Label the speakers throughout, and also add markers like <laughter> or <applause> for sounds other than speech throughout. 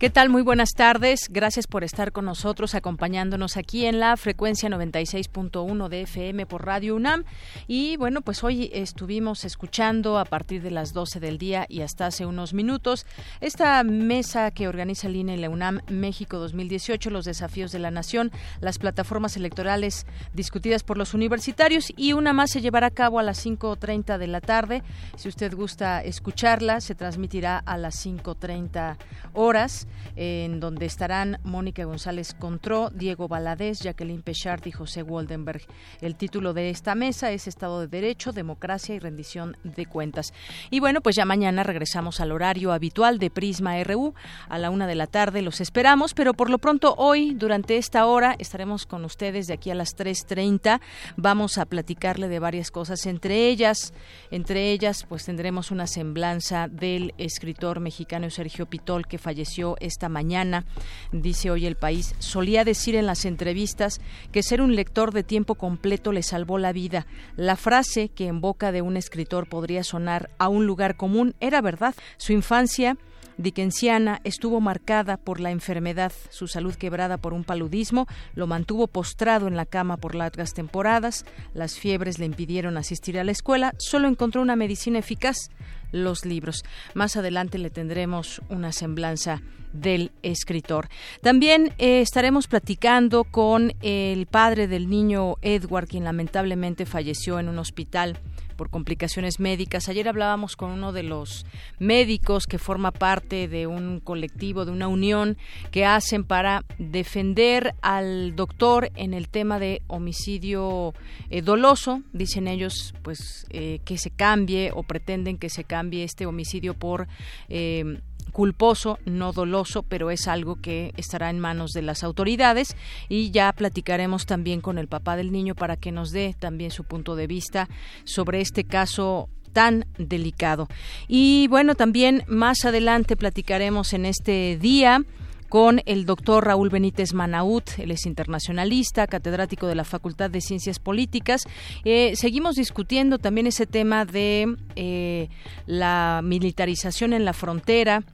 Speaker 1: ¿Qué tal? Muy buenas tardes. Gracias por estar con nosotros, acompañándonos aquí en la frecuencia 96.1 de FM por Radio UNAM. Y bueno, pues hoy estuvimos escuchando a partir de las 12 del día y hasta hace unos minutos esta mesa que organiza el INE la UNAM México 2018, los desafíos de la nación, las plataformas electorales discutidas por los universitarios y una más se llevará a cabo a las 5.30 de la tarde. Si usted gusta escucharla, se transmitirá a las 5.30 horas en donde estarán Mónica González Contró, Diego Valadez, Jacqueline Pechard y José Waldenberg. El título de esta mesa es Estado de Derecho, Democracia y Rendición de Cuentas. Y bueno, pues ya mañana regresamos al horario habitual de Prisma RU a la una de la tarde. Los esperamos, pero por lo pronto hoy, durante esta hora, estaremos con ustedes de aquí a las 3.30. Vamos a platicarle de varias cosas, entre ellas, entre ellas, pues tendremos una semblanza del escritor mexicano Sergio Pitol, que falleció esta mañana, dice hoy el país, solía decir en las entrevistas que ser un lector de tiempo completo le salvó la vida. La frase que en boca de un escritor podría sonar a un lugar común era verdad. Su infancia dickensiana estuvo marcada por la enfermedad. Su salud quebrada por un paludismo lo mantuvo postrado en la cama por largas temporadas. Las fiebres le impidieron asistir a la escuela. Solo encontró una medicina eficaz, los libros. Más adelante le tendremos una semblanza del escritor. También eh, estaremos platicando con el padre del niño Edward, quien lamentablemente falleció en un hospital por complicaciones médicas. Ayer hablábamos con uno de los médicos que forma parte de un colectivo, de una unión que hacen para defender al doctor en el tema de homicidio eh, doloso. Dicen ellos, pues, eh, que se cambie o pretenden que se cambie este homicidio por eh, culposo, no doloso, pero es algo que estará en manos de las autoridades y ya platicaremos también con el papá del niño para que nos dé también su punto de vista sobre este caso tan delicado. Y bueno, también más adelante platicaremos en este día con el doctor Raúl Benítez Manaut, él es internacionalista, catedrático de la Facultad de Ciencias Políticas. Eh, seguimos discutiendo también ese tema de eh, la militarización en la frontera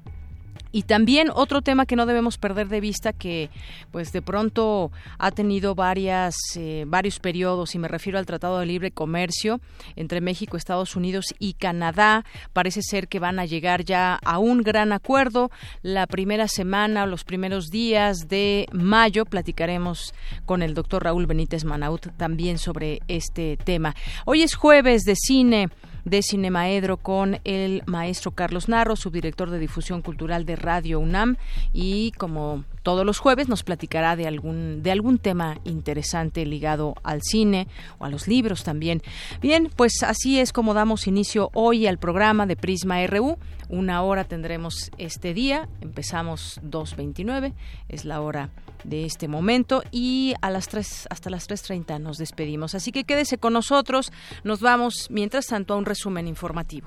Speaker 1: y también otro tema que no debemos perder de vista que pues de pronto ha tenido varias eh, varios periodos y me refiero al Tratado de Libre Comercio entre México, Estados Unidos y Canadá. Parece ser que van a llegar ya a un gran acuerdo. La primera semana los primeros días de mayo platicaremos con el doctor Raúl Benítez Manaut también sobre este tema. Hoy es jueves de cine de Cinemaedro con el maestro Carlos Narro, subdirector de difusión cultural de Radio UNAM. Y como todos los jueves nos platicará de algún de algún tema interesante ligado al cine o a los libros también. Bien, pues así es como damos inicio hoy al programa de Prisma RU. Una hora tendremos este día. Empezamos 2.29, es la hora de este momento y a las 3 hasta las 3.30 nos despedimos. Así que quédese con nosotros. Nos vamos mientras tanto a un resumen informativo.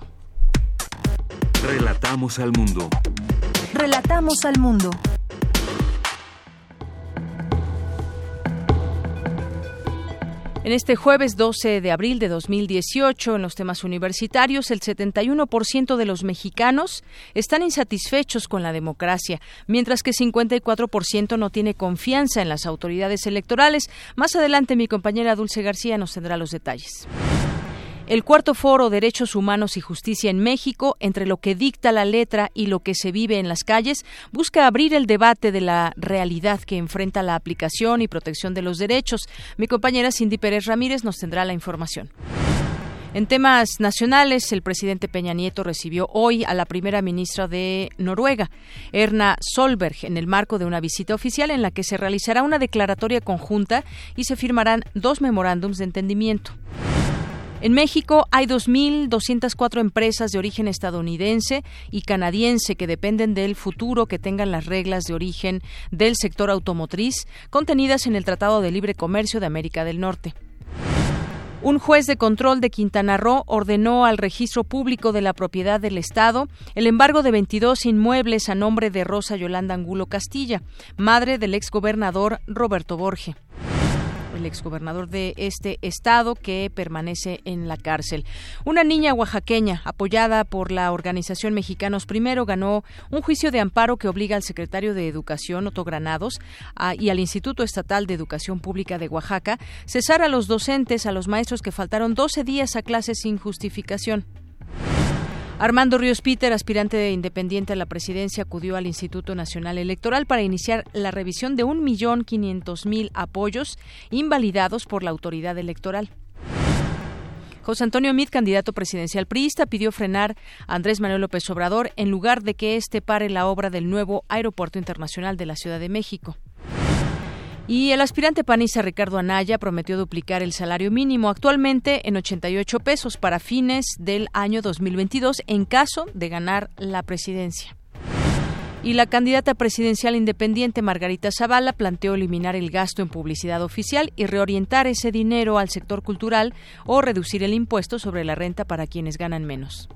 Speaker 2: Relatamos al mundo.
Speaker 3: Relatamos al mundo.
Speaker 1: En este jueves 12 de abril de 2018, en los temas universitarios, el 71% de los mexicanos están insatisfechos con la democracia, mientras que 54% no tiene confianza en las autoridades electorales. Más adelante, mi compañera Dulce García nos tendrá los detalles. El cuarto foro Derechos Humanos y Justicia en México, entre lo que dicta la letra y lo que se vive en las calles, busca abrir el debate de la realidad que enfrenta la aplicación y protección de los derechos. Mi compañera Cindy Pérez Ramírez nos tendrá la información. En temas nacionales, el presidente Peña Nieto recibió hoy a la primera ministra de Noruega, Erna Solberg, en el marco de una visita oficial en la que se realizará una declaratoria conjunta y se firmarán dos memorándums de entendimiento. En México hay 2.204 empresas de origen estadounidense y canadiense que dependen del futuro que tengan las reglas de origen del sector automotriz contenidas en el Tratado de Libre Comercio de América del Norte. Un juez de control de Quintana Roo ordenó al registro público de la propiedad del Estado el embargo de 22 inmuebles a nombre de Rosa Yolanda Angulo Castilla, madre del exgobernador Roberto Borge el exgobernador de este estado que permanece en la cárcel. Una niña oaxaqueña, apoyada por la organización Mexicanos Primero, ganó un juicio de amparo que obliga al secretario de Educación, Otto Granados, y al Instituto Estatal de Educación Pública de Oaxaca cesar a los docentes, a los maestros que faltaron 12 días a clases sin justificación. Armando Ríos Peter, aspirante de independiente a la presidencia, acudió al Instituto Nacional Electoral para iniciar la revisión de 1.500.000 apoyos invalidados por la autoridad electoral. José Antonio Mid, candidato presidencial priista, pidió frenar a Andrés Manuel López Obrador en lugar de que éste pare la obra del nuevo Aeropuerto Internacional de la Ciudad de México. Y el aspirante panista Ricardo Anaya prometió duplicar el salario mínimo actualmente en 88 pesos para fines del año 2022 en caso de ganar la presidencia. Y la candidata presidencial independiente Margarita Zavala planteó eliminar el gasto en publicidad oficial y reorientar ese dinero al sector cultural o reducir el impuesto sobre la renta para quienes ganan menos.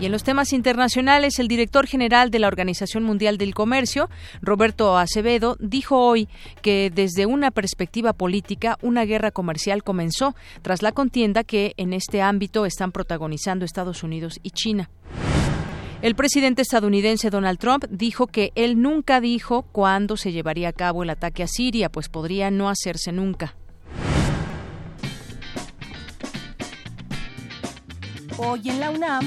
Speaker 1: Y en los temas internacionales, el director general de la Organización Mundial del Comercio, Roberto Acevedo, dijo hoy que desde una perspectiva política, una guerra comercial comenzó tras la contienda que en este ámbito están protagonizando Estados Unidos y China. El presidente estadounidense Donald Trump dijo que él nunca dijo cuándo se llevaría a cabo el ataque a Siria, pues podría no hacerse nunca.
Speaker 3: Hoy en la UNAM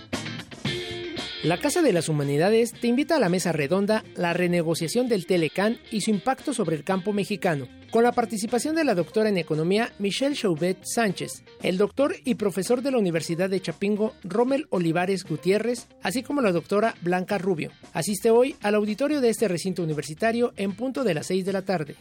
Speaker 2: La Casa de las Humanidades te invita a la mesa redonda La renegociación del Telecán y su impacto sobre el campo mexicano con la participación de la doctora en Economía Michelle Chauvet Sánchez, el doctor y profesor de la Universidad de Chapingo Rommel Olivares Gutiérrez, así como la doctora Blanca Rubio. Asiste hoy al auditorio de este recinto universitario en punto de las 6 de la tarde.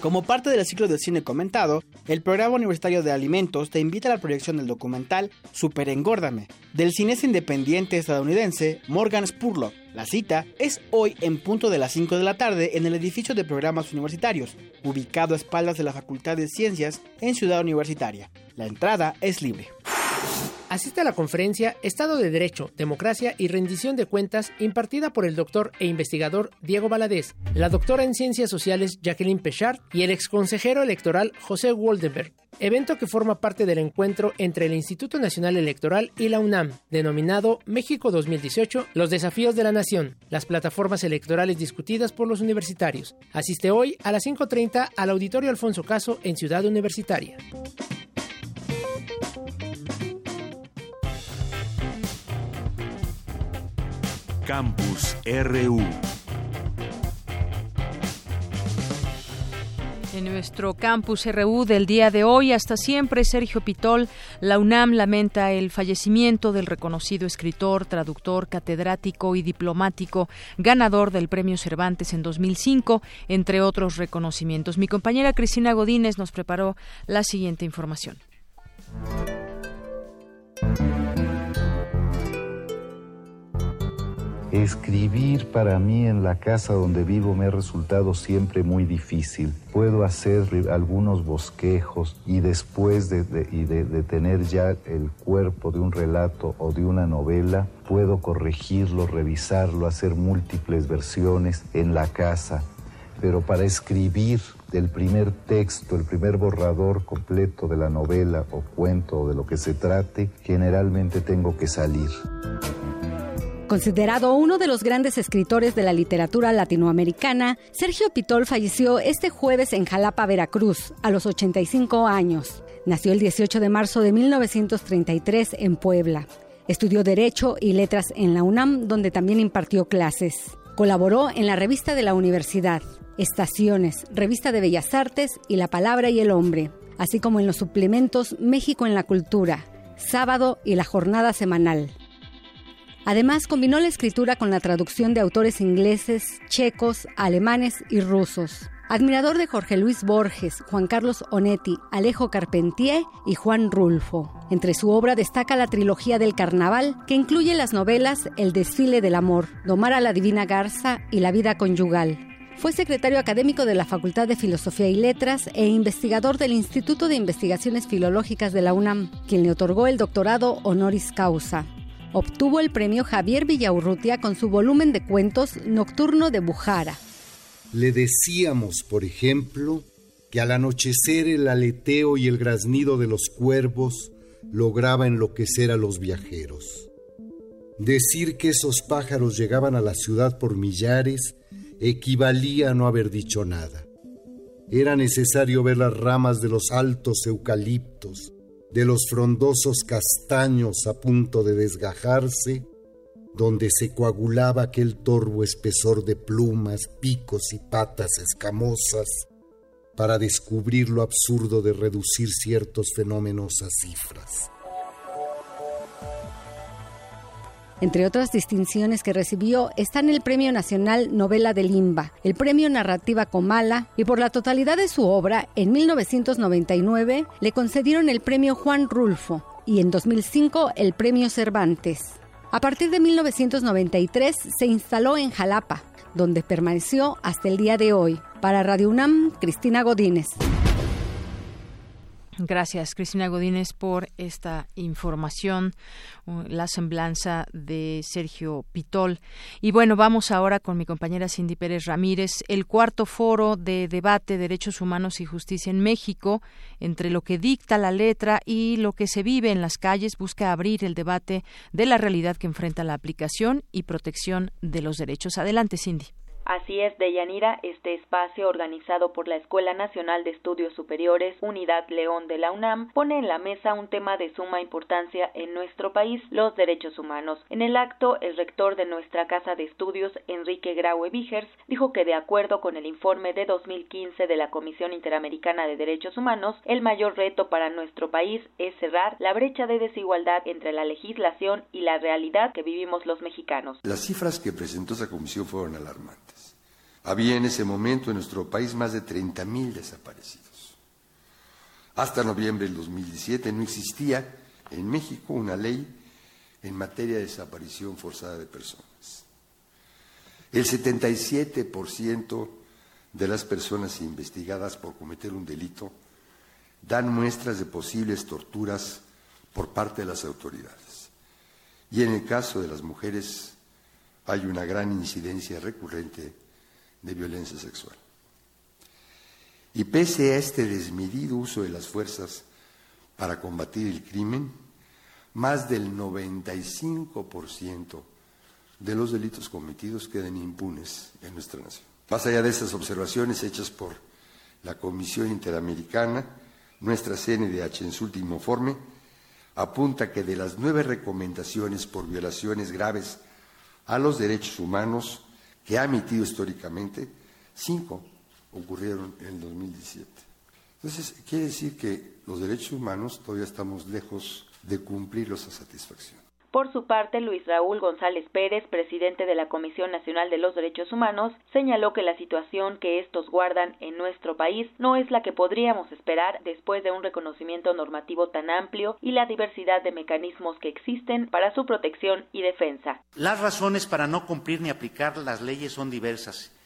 Speaker 4: Como parte del ciclo de cine comentado, el Programa Universitario de Alimentos te invita a la proyección del documental Super Engórdame, del cinesta independiente estadounidense Morgan Spurlock. La cita es hoy en punto de las 5 de la tarde en el edificio de programas universitarios, ubicado a espaldas de la Facultad de Ciencias en Ciudad Universitaria. La entrada es libre.
Speaker 2: Asiste a la conferencia Estado de Derecho, Democracia y Rendición de Cuentas impartida por el doctor e investigador Diego Valadez, la doctora en Ciencias Sociales Jacqueline Pechard y el exconsejero electoral José Woldenberg, evento que forma parte del encuentro entre el Instituto Nacional Electoral y la UNAM, denominado México 2018, los desafíos de la nación, las plataformas electorales discutidas por los universitarios. Asiste hoy a las 5.30 al Auditorio Alfonso Caso en Ciudad Universitaria.
Speaker 5: Campus RU.
Speaker 1: En nuestro campus RU del día de hoy, hasta siempre, Sergio Pitol, la UNAM lamenta el fallecimiento del reconocido escritor, traductor, catedrático y diplomático, ganador del Premio Cervantes en 2005, entre otros reconocimientos. Mi compañera Cristina Godínez nos preparó la siguiente información.
Speaker 6: Escribir para mí en la casa donde vivo me ha resultado siempre muy difícil. Puedo hacer algunos bosquejos y después de, tener ya el cuerpo de un relato o de una novela, puedo corregirlo, revisarlo, hacer múltiples versiones en la casa. Pero para escribir el primer texto, el primer borrador completo de la novela o cuento o de lo que se trate, generalmente tengo que salir.
Speaker 7: Considerado uno de los grandes escritores de la literatura latinoamericana, Sergio Pitol falleció este jueves en Jalapa, Veracruz, a los 85 años. Nació el 18 de marzo de 1933 en Puebla. Estudió Derecho y Letras en la UNAM, donde también impartió clases. Colaboró en la revista de la universidad. Estaciones, Revista de Bellas Artes y La Palabra y el Hombre, así como en los suplementos México en la Cultura, Sábado y la Jornada Semanal. Además, combinó la escritura con la traducción de autores ingleses, checos, alemanes y rusos. Admirador de Jorge Luis Borges, Juan Carlos Onetti, Alejo Carpentier y Juan Rulfo. Entre su obra destaca la trilogía del Carnaval, que incluye las novelas El desfile del amor, Domar a la divina garza y La vida conyugal. Fue secretario académico de la Facultad de Filosofía y Letras e investigador del Instituto de Investigaciones Filológicas de la UNAM, quien le otorgó el doctorado honoris causa obtuvo el premio Javier Villaurrutia con su volumen de cuentos Nocturno de Bujara.
Speaker 8: Le decíamos, por ejemplo, que al anochecer el aleteo y el graznido de los cuervos lograba enloquecer a los viajeros. Decir que esos pájaros llegaban a la ciudad por millares equivalía a no haber dicho nada. Era necesario ver las ramas de los altos eucaliptos, de los frondosos castaños a punto de desgajarse, donde se coagulaba aquel torvo espesor de plumas, picos y patas escamosas, para descubrir lo absurdo de reducir ciertos fenómenos a cifras.
Speaker 7: Entre otras distinciones que recibió están el Premio Nacional Novela de Limba, el Premio Narrativa Comala y por la totalidad de su obra, en 1999 le concedieron el Premio Juan Rulfo y en 2005 el Premio Cervantes. A partir de 1993 se instaló en Jalapa, donde permaneció hasta el día de hoy. Para Radio UNAM, Cristina Godínez.
Speaker 1: Gracias, Cristina Godínez, por esta información, uh, la semblanza de Sergio Pitol. Y bueno, vamos ahora con mi compañera Cindy Pérez Ramírez, el cuarto foro de debate Derechos Humanos y Justicia en México, entre lo que dicta la letra y lo que se vive en las calles, busca abrir el debate de la realidad que enfrenta la aplicación y protección de los derechos. Adelante, Cindy.
Speaker 9: Así es, Deyanira, este espacio organizado por la Escuela Nacional de Estudios Superiores Unidad León de la UNAM pone en la mesa un tema de suma importancia en nuestro país, los derechos humanos. En el acto, el rector de nuestra Casa de Estudios, Enrique Graue Vigers, dijo que de acuerdo con el informe de 2015 de la Comisión Interamericana de Derechos Humanos, el mayor reto para nuestro país es cerrar la brecha de desigualdad entre la legislación y la realidad que vivimos los mexicanos.
Speaker 10: Las cifras que presentó esa comisión fueron alarmantes. Había en ese momento en nuestro país más de 30.000 desaparecidos. Hasta noviembre del 2017 no existía en México una ley en materia de desaparición forzada de personas. El 77% de las personas investigadas por cometer un delito dan muestras de posibles torturas por parte de las autoridades. Y en el caso de las mujeres hay una gran incidencia recurrente de violencia sexual. Y pese a este desmedido uso de las fuerzas para combatir el crimen, más del 95% de los delitos cometidos quedan impunes en nuestra nación. Más allá de esas observaciones hechas por la Comisión Interamericana, nuestra CNDH en su último informe apunta que de las nueve recomendaciones por violaciones graves a los derechos humanos, que ha emitido históricamente, cinco ocurrieron en el 2017. Entonces, quiere decir que los derechos humanos todavía estamos lejos de cumplirlos a satisfacción.
Speaker 9: Por su parte, Luis Raúl González Pérez, presidente de la Comisión Nacional de los Derechos Humanos, señaló que la situación que estos guardan en nuestro país no es la que podríamos esperar después de un reconocimiento normativo tan amplio y la diversidad de mecanismos que existen para su protección y defensa.
Speaker 11: Las razones para no cumplir ni aplicar las leyes son diversas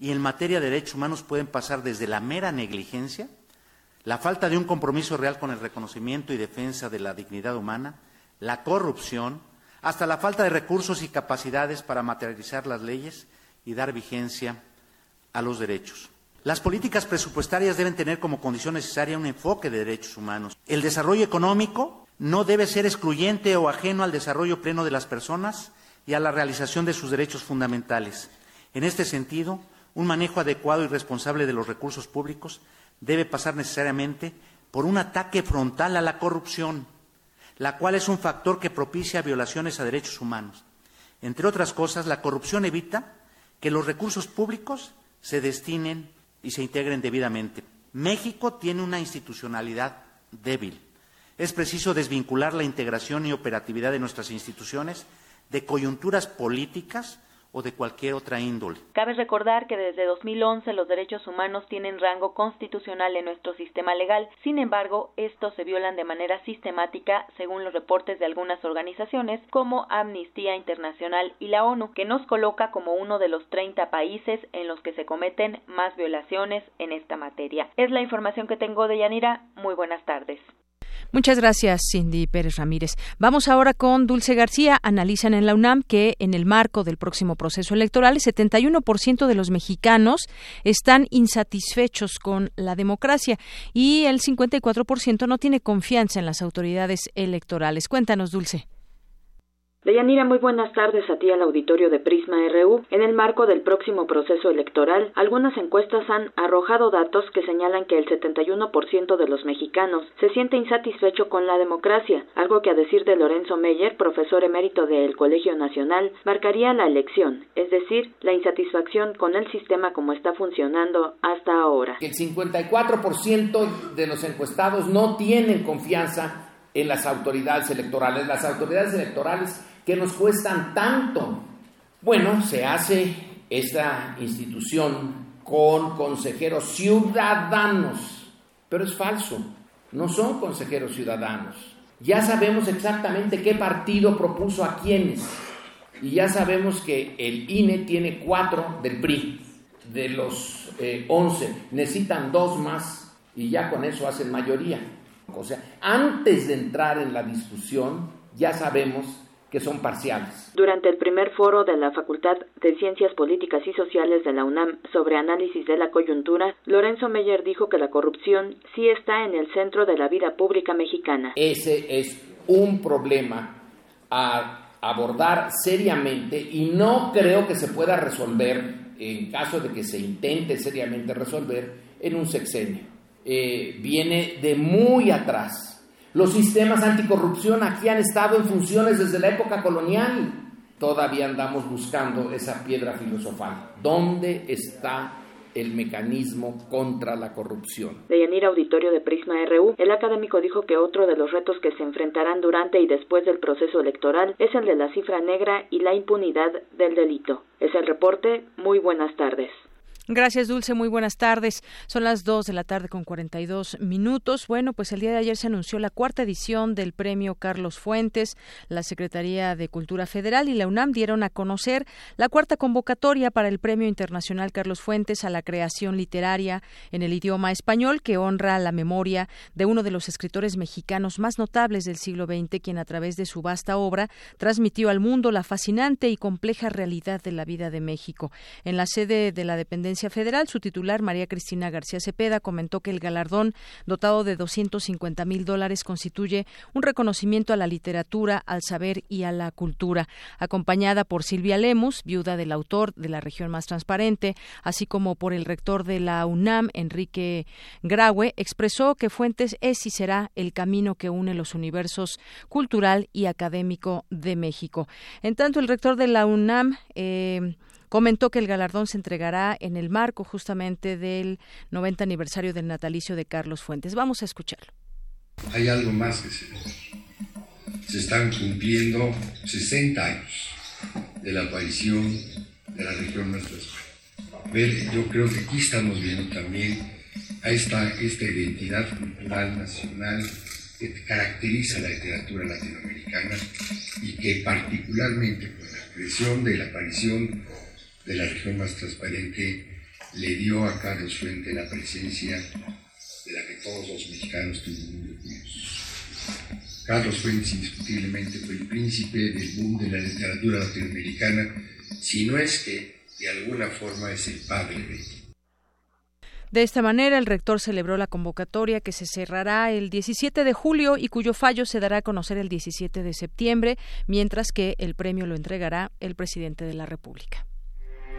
Speaker 11: y en materia de derechos humanos pueden pasar desde la mera negligencia, la falta de un compromiso real con el reconocimiento y defensa de la dignidad humana, la corrupción, hasta la falta de recursos y capacidades para materializar las leyes y dar vigencia a los derechos. Las políticas presupuestarias deben tener como condición necesaria un enfoque de derechos humanos. El desarrollo económico no debe ser excluyente o ajeno al desarrollo pleno de las personas y a la realización de sus derechos fundamentales. En este sentido, un manejo adecuado y responsable de los recursos públicos debe pasar necesariamente por un ataque frontal a la corrupción, la cual es un factor que propicia violaciones a derechos humanos. Entre otras cosas, la corrupción evita que los recursos públicos se destinen y se integren debidamente. México tiene una institucionalidad débil. Es preciso desvincular la integración y operatividad de nuestras instituciones de coyunturas políticas o de cualquier otra índole.
Speaker 9: Cabe recordar que desde 2011 los derechos humanos tienen rango constitucional en nuestro sistema legal. Sin embargo, estos se violan de manera sistemática según los reportes de algunas organizaciones como Amnistía Internacional y la ONU, que nos coloca como uno de los 30 países en los que se cometen más violaciones en esta materia. Es la información que tengo de Yanira. Muy buenas tardes.
Speaker 1: Muchas gracias, Cindy Pérez Ramírez. Vamos ahora con Dulce García. Analizan en la UNAM que en el marco del próximo proceso electoral, el 71% de los mexicanos están insatisfechos con la democracia y el 54% no tiene confianza en las autoridades electorales. Cuéntanos, Dulce.
Speaker 12: Deyanira, muy buenas tardes a ti al auditorio de Prisma RU. En el marco del próximo proceso electoral, algunas encuestas han arrojado datos que señalan que el 71% de los mexicanos se siente insatisfecho con la democracia, algo que a decir de Lorenzo Meyer, profesor emérito del Colegio Nacional, marcaría la elección, es decir, la insatisfacción con el sistema como está funcionando hasta ahora.
Speaker 13: El 54% de los encuestados no tienen confianza en las autoridades electorales. Las autoridades electorales que nos cuestan tanto. Bueno, se hace esta institución con consejeros ciudadanos, pero es falso, no son consejeros ciudadanos. Ya sabemos exactamente qué partido propuso a quiénes y ya sabemos que el INE tiene cuatro del PRI, de los eh, once, necesitan dos más y ya con eso hacen mayoría. O sea, antes de entrar en la discusión, ya sabemos que son parciales.
Speaker 12: Durante el primer foro de la Facultad de Ciencias Políticas y Sociales de la UNAM sobre análisis de la coyuntura, Lorenzo Meyer dijo que la corrupción sí está en el centro de la vida pública mexicana.
Speaker 13: Ese es un problema a abordar seriamente y no creo que se pueda resolver, en caso de que se intente seriamente resolver, en un sexenio. Eh, viene de muy atrás los sistemas anticorrupción aquí han estado en funciones desde la época colonial. Todavía andamos buscando esa piedra filosofal. ¿Dónde está el mecanismo contra la corrupción.
Speaker 12: De Yanir Auditorio de Prisma RU, el académico dijo que otro de los retos que se enfrentarán durante y después del proceso electoral es el de la cifra negra y la impunidad del delito. Es el reporte. Muy buenas tardes.
Speaker 1: Gracias, Dulce. Muy buenas tardes. Son las 2 de la tarde con 42 minutos. Bueno, pues el día de ayer se anunció la cuarta edición del premio Carlos Fuentes. La Secretaría de Cultura Federal y la UNAM dieron a conocer la cuarta convocatoria para el Premio Internacional Carlos Fuentes a la creación literaria en el idioma español que honra la memoria de uno de los escritores mexicanos más notables del siglo XX, quien a través de su vasta obra transmitió al mundo la fascinante y compleja realidad de la vida de México. En la sede de la dependencia Federal, su titular, María Cristina García Cepeda, comentó que el galardón, dotado de 250 mil dólares, constituye un reconocimiento a la literatura, al saber y a la cultura. Acompañada por Silvia Lemus, viuda del autor de La región más transparente, así como por el rector de la UNAM, Enrique Graue, expresó que Fuentes es y será el camino que une los universos cultural y académico de México. En tanto, el rector de la UNAM, eh, Comentó que el galardón se entregará en el marco justamente del 90 aniversario del natalicio de Carlos Fuentes. Vamos a escucharlo.
Speaker 14: Hay algo más que se Se están cumpliendo 60 años de la aparición de la región nuestra Ver, yo creo que aquí estamos viendo también a esta, esta identidad cultural nacional que caracteriza la literatura latinoamericana y que particularmente con la expresión de la aparición de la región más transparente le dio a Carlos Fuente la presencia de la que todos los mexicanos tuvimos Carlos Fuentes indiscutiblemente fue el príncipe del boom de la literatura latinoamericana, si no es que de alguna forma es el padre de
Speaker 1: de esta manera, el rector celebró la convocatoria que se cerrará el 17 de julio y cuyo fallo se dará a conocer el 17 de septiembre, mientras que el premio lo entregará el presidente de la República.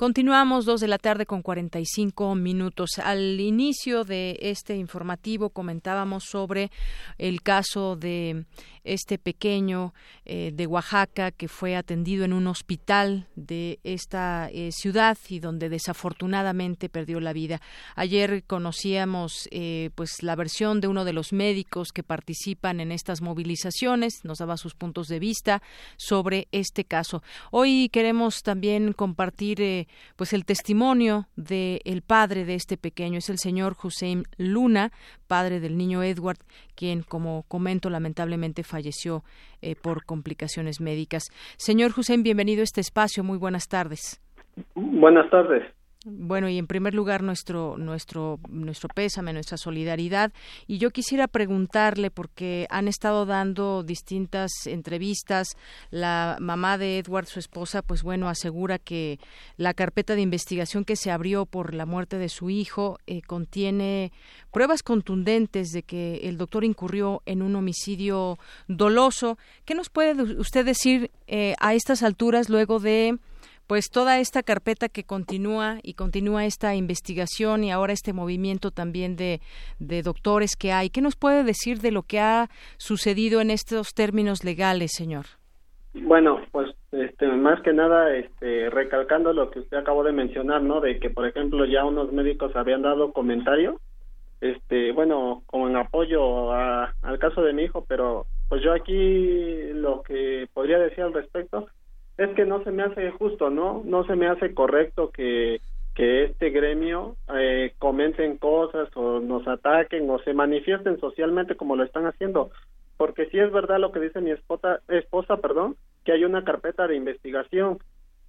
Speaker 1: Continuamos dos de la tarde con 45 minutos. Al inicio de este informativo comentábamos sobre el caso de este pequeño eh, de Oaxaca que fue atendido en un hospital de esta eh, ciudad y donde desafortunadamente perdió la vida. Ayer conocíamos eh, pues la versión de uno de los médicos que participan en estas movilizaciones, nos daba sus puntos de vista sobre este caso. Hoy queremos también compartir pues el testimonio del el padre de este pequeño, es el señor Hussein Luna, padre del niño Edward, quien, como comento, lamentablemente falleció eh, por complicaciones médicas. Señor Hussein, bienvenido a este espacio. Muy buenas tardes.
Speaker 15: Buenas tardes.
Speaker 1: Bueno, y en primer lugar nuestro nuestro nuestro pésame, nuestra solidaridad y yo quisiera preguntarle porque han estado dando distintas entrevistas, la mamá de Edward, su esposa, pues bueno, asegura que la carpeta de investigación que se abrió por la muerte de su hijo eh, contiene pruebas contundentes de que el doctor incurrió en un homicidio doloso. ¿Qué nos puede usted decir eh, a estas alturas luego de pues toda esta carpeta que continúa y continúa esta investigación y ahora este movimiento también de, de doctores que hay. ¿Qué nos puede decir de lo que ha sucedido en estos términos legales, señor?
Speaker 15: Bueno, pues este, más que nada este, recalcando lo que usted acabó de mencionar, ¿no? De que, por ejemplo, ya unos médicos habían dado comentario, este, bueno, como en apoyo al caso de mi hijo, pero pues yo aquí lo que podría decir al respecto es que no se me hace justo, ¿no? No se me hace correcto que, que este gremio eh, comenten cosas o nos ataquen o se manifiesten socialmente como lo están haciendo. Porque sí es verdad lo que dice mi esposa, esposa perdón, que hay una carpeta de investigación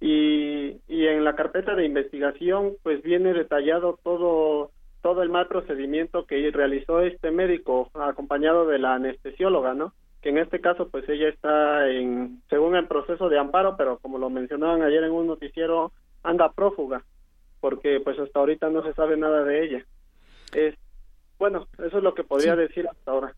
Speaker 15: y, y en la carpeta de investigación pues viene detallado todo todo el mal procedimiento que realizó este médico acompañado de la anestesióloga, ¿no? Que en este caso pues ella está en según el proceso de amparo pero como lo mencionaban ayer en un noticiero anda prófuga porque pues hasta ahorita no se sabe nada de ella. Es bueno eso es lo que podría decir hasta ahora.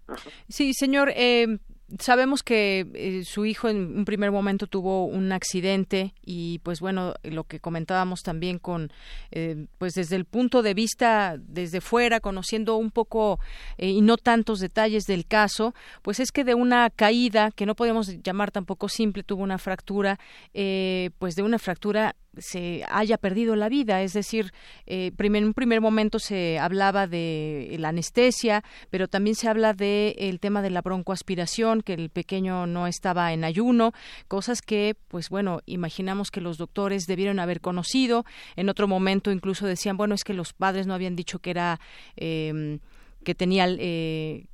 Speaker 1: Sí señor eh, sabemos que eh, su hijo en un primer momento tuvo un accidente y pues bueno lo que comentábamos también con eh, pues desde el punto de vista desde fuera conociendo un poco eh, y no tantos detalles del caso pues es que de una caída que no podemos llamar tampoco simple tuvo una fractura pues de una fractura se haya perdido la vida. Es decir, eh, en un primer momento se hablaba de la anestesia, pero también se habla del el tema de la broncoaspiración, que el pequeño no estaba en ayuno, cosas que, pues bueno, imaginamos que los doctores debieron haber conocido. En otro momento incluso decían, bueno, es que los padres no habían dicho que era eh, que tenía eh,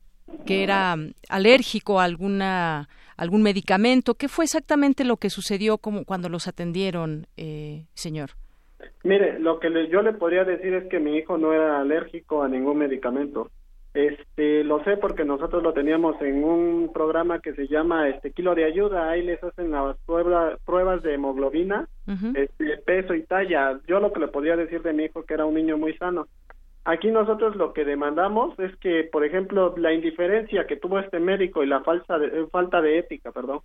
Speaker 1: que era alérgico a alguna algún medicamento. ¿Qué fue exactamente lo que sucedió como cuando los atendieron, eh, señor?
Speaker 15: Mire, lo que yo le podría decir es que mi hijo no era alérgico a ningún medicamento. Este, lo sé porque nosotros lo teníamos en un programa que se llama este Kilo de Ayuda. Ahí les hacen las pruebas de hemoglobina, este, peso y talla. Yo lo que le podría decir de mi hijo que era un niño muy sano. Aquí nosotros lo que demandamos es que, por ejemplo, la indiferencia que tuvo este médico y la falsa de, falta de ética, perdón,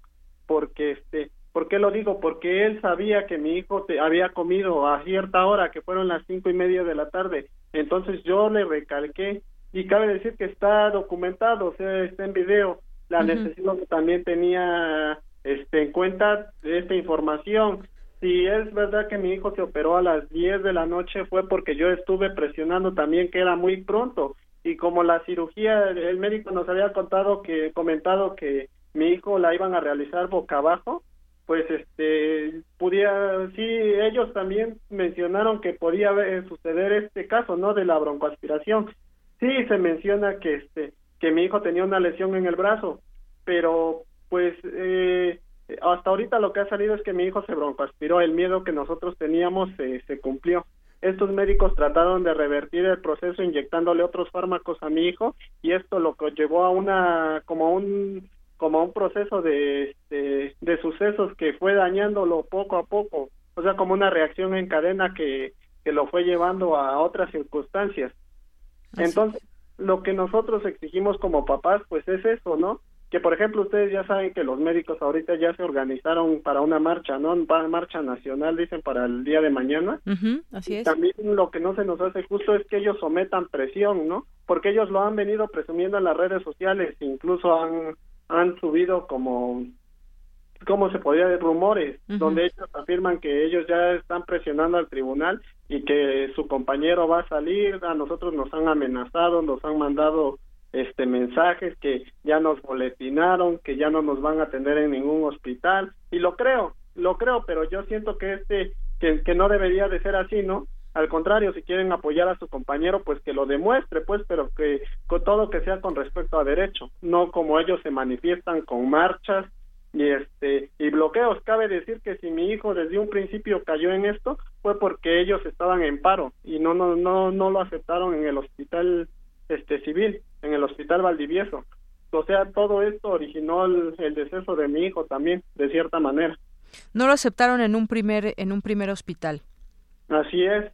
Speaker 15: porque este, ¿por qué lo digo? Porque él sabía que mi hijo te, había comido a cierta hora, que fueron las cinco y media de la tarde. Entonces yo le recalqué y cabe decir que está documentado, o sea, está en video. La necesidad también tenía este en cuenta esta información si es verdad que mi hijo se operó a las 10 de la noche fue porque yo estuve presionando también que era muy pronto. Y como la cirugía el médico nos había contado que comentado que mi hijo la iban a realizar boca abajo pues este podía sí ellos también mencionaron que podía suceder este caso no de la broncoaspiración. Sí se menciona que este que mi hijo tenía una lesión en el brazo pero pues eh, hasta ahorita lo que ha salido es que mi hijo se broncoaspiró, el miedo que nosotros teníamos se cumplió. Estos médicos trataron de revertir el proceso inyectándole otros fármacos a mi hijo y esto lo que llevó a una como un como un proceso de, este, de, sucesos que fue dañándolo poco a poco, o sea, como una reacción en cadena que, que lo fue llevando a otras circunstancias. Entonces, lo que nosotros exigimos como papás, pues es eso, ¿no? Que por ejemplo ustedes ya saben que los médicos ahorita ya se organizaron para una marcha, ¿no? Una marcha nacional, dicen, para el día de mañana.
Speaker 1: así es.
Speaker 15: También lo que no se nos hace justo es que ellos sometan presión, ¿no? Porque ellos lo han venido presumiendo en las redes sociales, incluso han, han subido como ¿cómo se podría decir? rumores, donde ellos afirman que ellos ya están presionando al tribunal y que su compañero va a salir, a nosotros nos han amenazado, nos han mandado este mensajes que ya nos boletinaron, que ya no nos van a atender en ningún hospital y lo creo, lo creo, pero yo siento que este que, no debería de ser así, ¿no? Al contrario, si quieren apoyar a su compañero, pues que lo demuestre, pues, pero que con todo que sea con respecto a derecho, no como ellos se manifiestan con marchas, y este y bloqueos cabe decir que si mi hijo desde un principio cayó en esto fue porque ellos estaban en paro y no no no no lo aceptaron en el hospital este civil en el hospital Valdivieso. O sea todo esto originó el, el deceso de mi hijo también de cierta manera.
Speaker 1: No lo aceptaron en un primer en un primer hospital.
Speaker 15: Así es.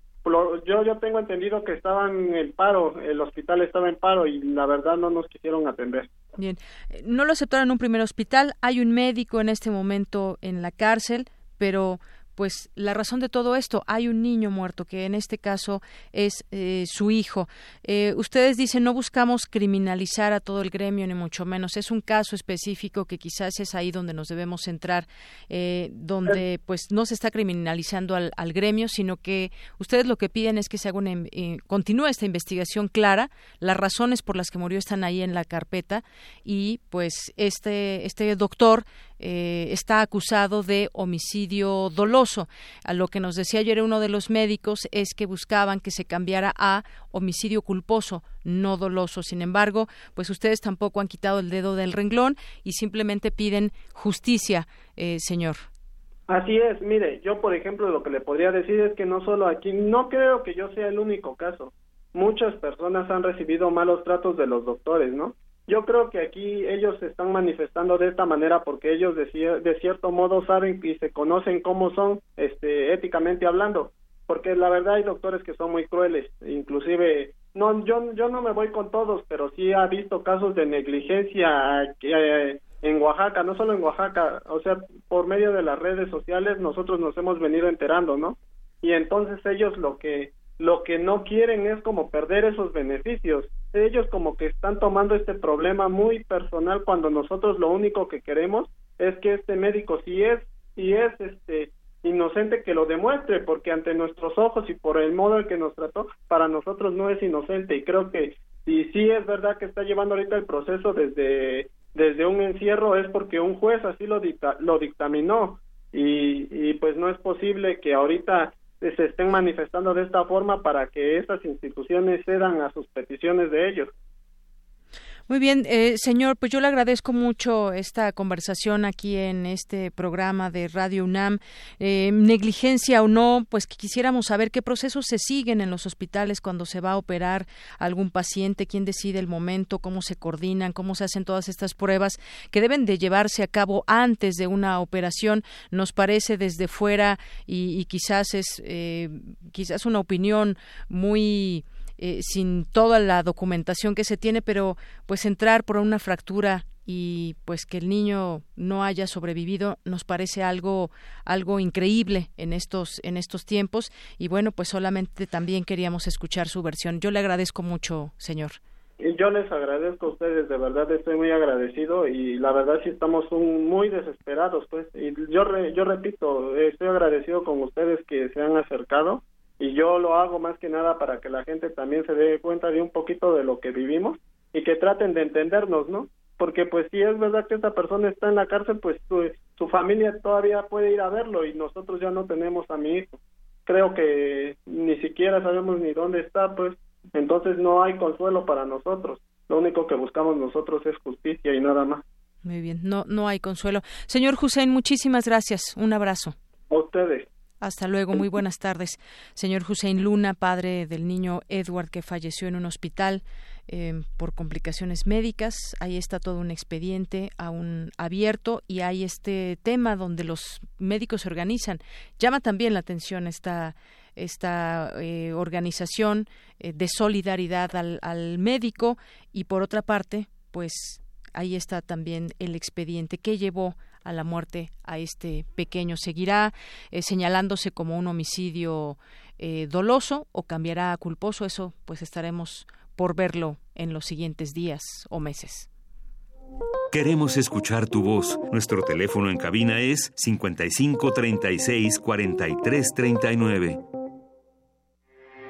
Speaker 15: Yo yo tengo entendido que estaban en paro, el hospital estaba en paro y la verdad no nos quisieron atender.
Speaker 1: Bien, no lo aceptaron en un primer hospital, hay un médico en este momento en la cárcel, pero pues la razón de todo esto, hay un niño muerto que en este caso es eh, su hijo. Eh, ustedes dicen no buscamos criminalizar a todo el gremio ni mucho menos. Es un caso específico que quizás es ahí donde nos debemos centrar, eh, donde pues no se está criminalizando al, gremio, sino que ustedes lo que piden es que se haga una, continúe esta investigación clara. Las razones por las que murió están ahí en la carpeta y pues este este doctor está acusado de homicidio a lo que nos decía ayer uno de los médicos es que buscaban que se cambiara a homicidio culposo, no doloso. Sin embargo, pues ustedes tampoco han quitado el dedo del renglón y simplemente piden justicia, eh, señor.
Speaker 15: Así es, mire, yo por ejemplo lo que le podría decir es que no solo aquí, no creo que yo sea el único caso. Muchas personas han recibido malos tratos de los doctores, ¿no? Yo creo que aquí ellos se están manifestando de esta manera porque ellos de, cierto modo saben y se conocen cómo son este éticamente hablando, porque la verdad hay doctores que son muy crueles, inclusive no yo yo no me voy con todos, pero sí ha visto casos de negligencia eh, en Oaxaca, no solo en Oaxaca, o sea, por medio de las redes sociales nosotros nos hemos venido enterando, ¿no? Y entonces ellos lo que lo que no quieren es como perder esos beneficios. Ellos como que están tomando este problema muy personal cuando nosotros lo único que queremos es que este médico si es si es este inocente que lo demuestre porque ante nuestros ojos y por el modo en que nos trató para nosotros no es inocente y creo que si sí es verdad que está llevando ahorita el proceso desde desde un encierro es porque un juez así lo lo dictaminó y, y pues no es posible que ahorita se estén manifestando de esta forma para que estas instituciones cedan a sus peticiones de ellos.
Speaker 1: Muy bien, eh, señor, pues yo le agradezco mucho esta conversación aquí en este programa de Radio UNAM. Eh, negligencia o no, pues quisiéramos saber qué procesos se siguen en los hospitales cuando se va a operar algún paciente, quién decide el momento, cómo se coordinan, cómo se hacen todas estas pruebas que deben de llevarse a cabo antes de una operación. Nos parece desde fuera y, quizás es eh, quizás una opinión muy eh, sin toda la documentación que se tiene, pero pues entrar por una fractura y pues que el niño no haya sobrevivido nos parece algo algo increíble en estos en estos tiempos. Y bueno pues solamente también queríamos escuchar su versión. Yo le agradezco mucho señor.
Speaker 15: Yo les agradezco a ustedes de verdad estoy muy agradecido y la verdad sí estamos muy desesperados pues. Y yo yo repito estoy agradecido con ustedes que se han acercado y yo lo hago más que nada para que la gente también se dé cuenta de un poquito de lo que vivimos y que traten de entendernos, ¿no? Porque pues si es verdad que esta persona está en la cárcel, pues su, familia todavía puede ir a verlo y nosotros ya no tenemos a mi hijo. Creo que ni siquiera sabemos ni dónde está, pues entonces no hay consuelo para nosotros. Lo único que buscamos nosotros es justicia y nada más.
Speaker 1: Muy bien, no no hay consuelo. Señor Hussein, muchísimas gracias. Un abrazo.
Speaker 15: A ustedes.
Speaker 1: Hasta luego, muy buenas tardes. Señor Hussein Luna, padre del niño Edward que falleció en un hospital em, por complicaciones médicas. Ahí está todo un expediente aún abierto y hay este tema donde los médicos se organizan. Llama también la atención esta esta eh, organización eh, de solidaridad al, al médico y por otra parte, pues ahí está también el expediente que llevó a la muerte a este pequeño. ¿Seguirá eh, señalándose como un homicidio eh, doloso o cambiará a culposo? Eso pues estaremos por verlo en los siguientes días o meses.
Speaker 5: Queremos escuchar tu voz. Nuestro teléfono en cabina es 55 36 43 39.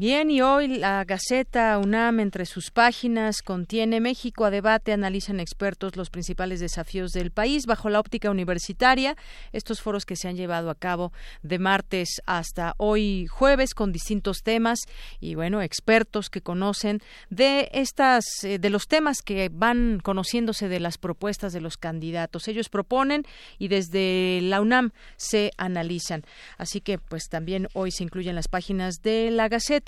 Speaker 1: Bien, y hoy la Gaceta UNAM entre sus páginas contiene México a debate, analizan expertos los principales desafíos del país bajo la óptica universitaria. Estos foros que se han llevado a cabo de martes hasta hoy jueves con distintos temas y bueno, expertos que conocen de estas eh, de los temas que van conociéndose de las propuestas de los candidatos. Ellos proponen y desde la UNAM se analizan. Así que pues también hoy se incluyen las páginas de la Gaceta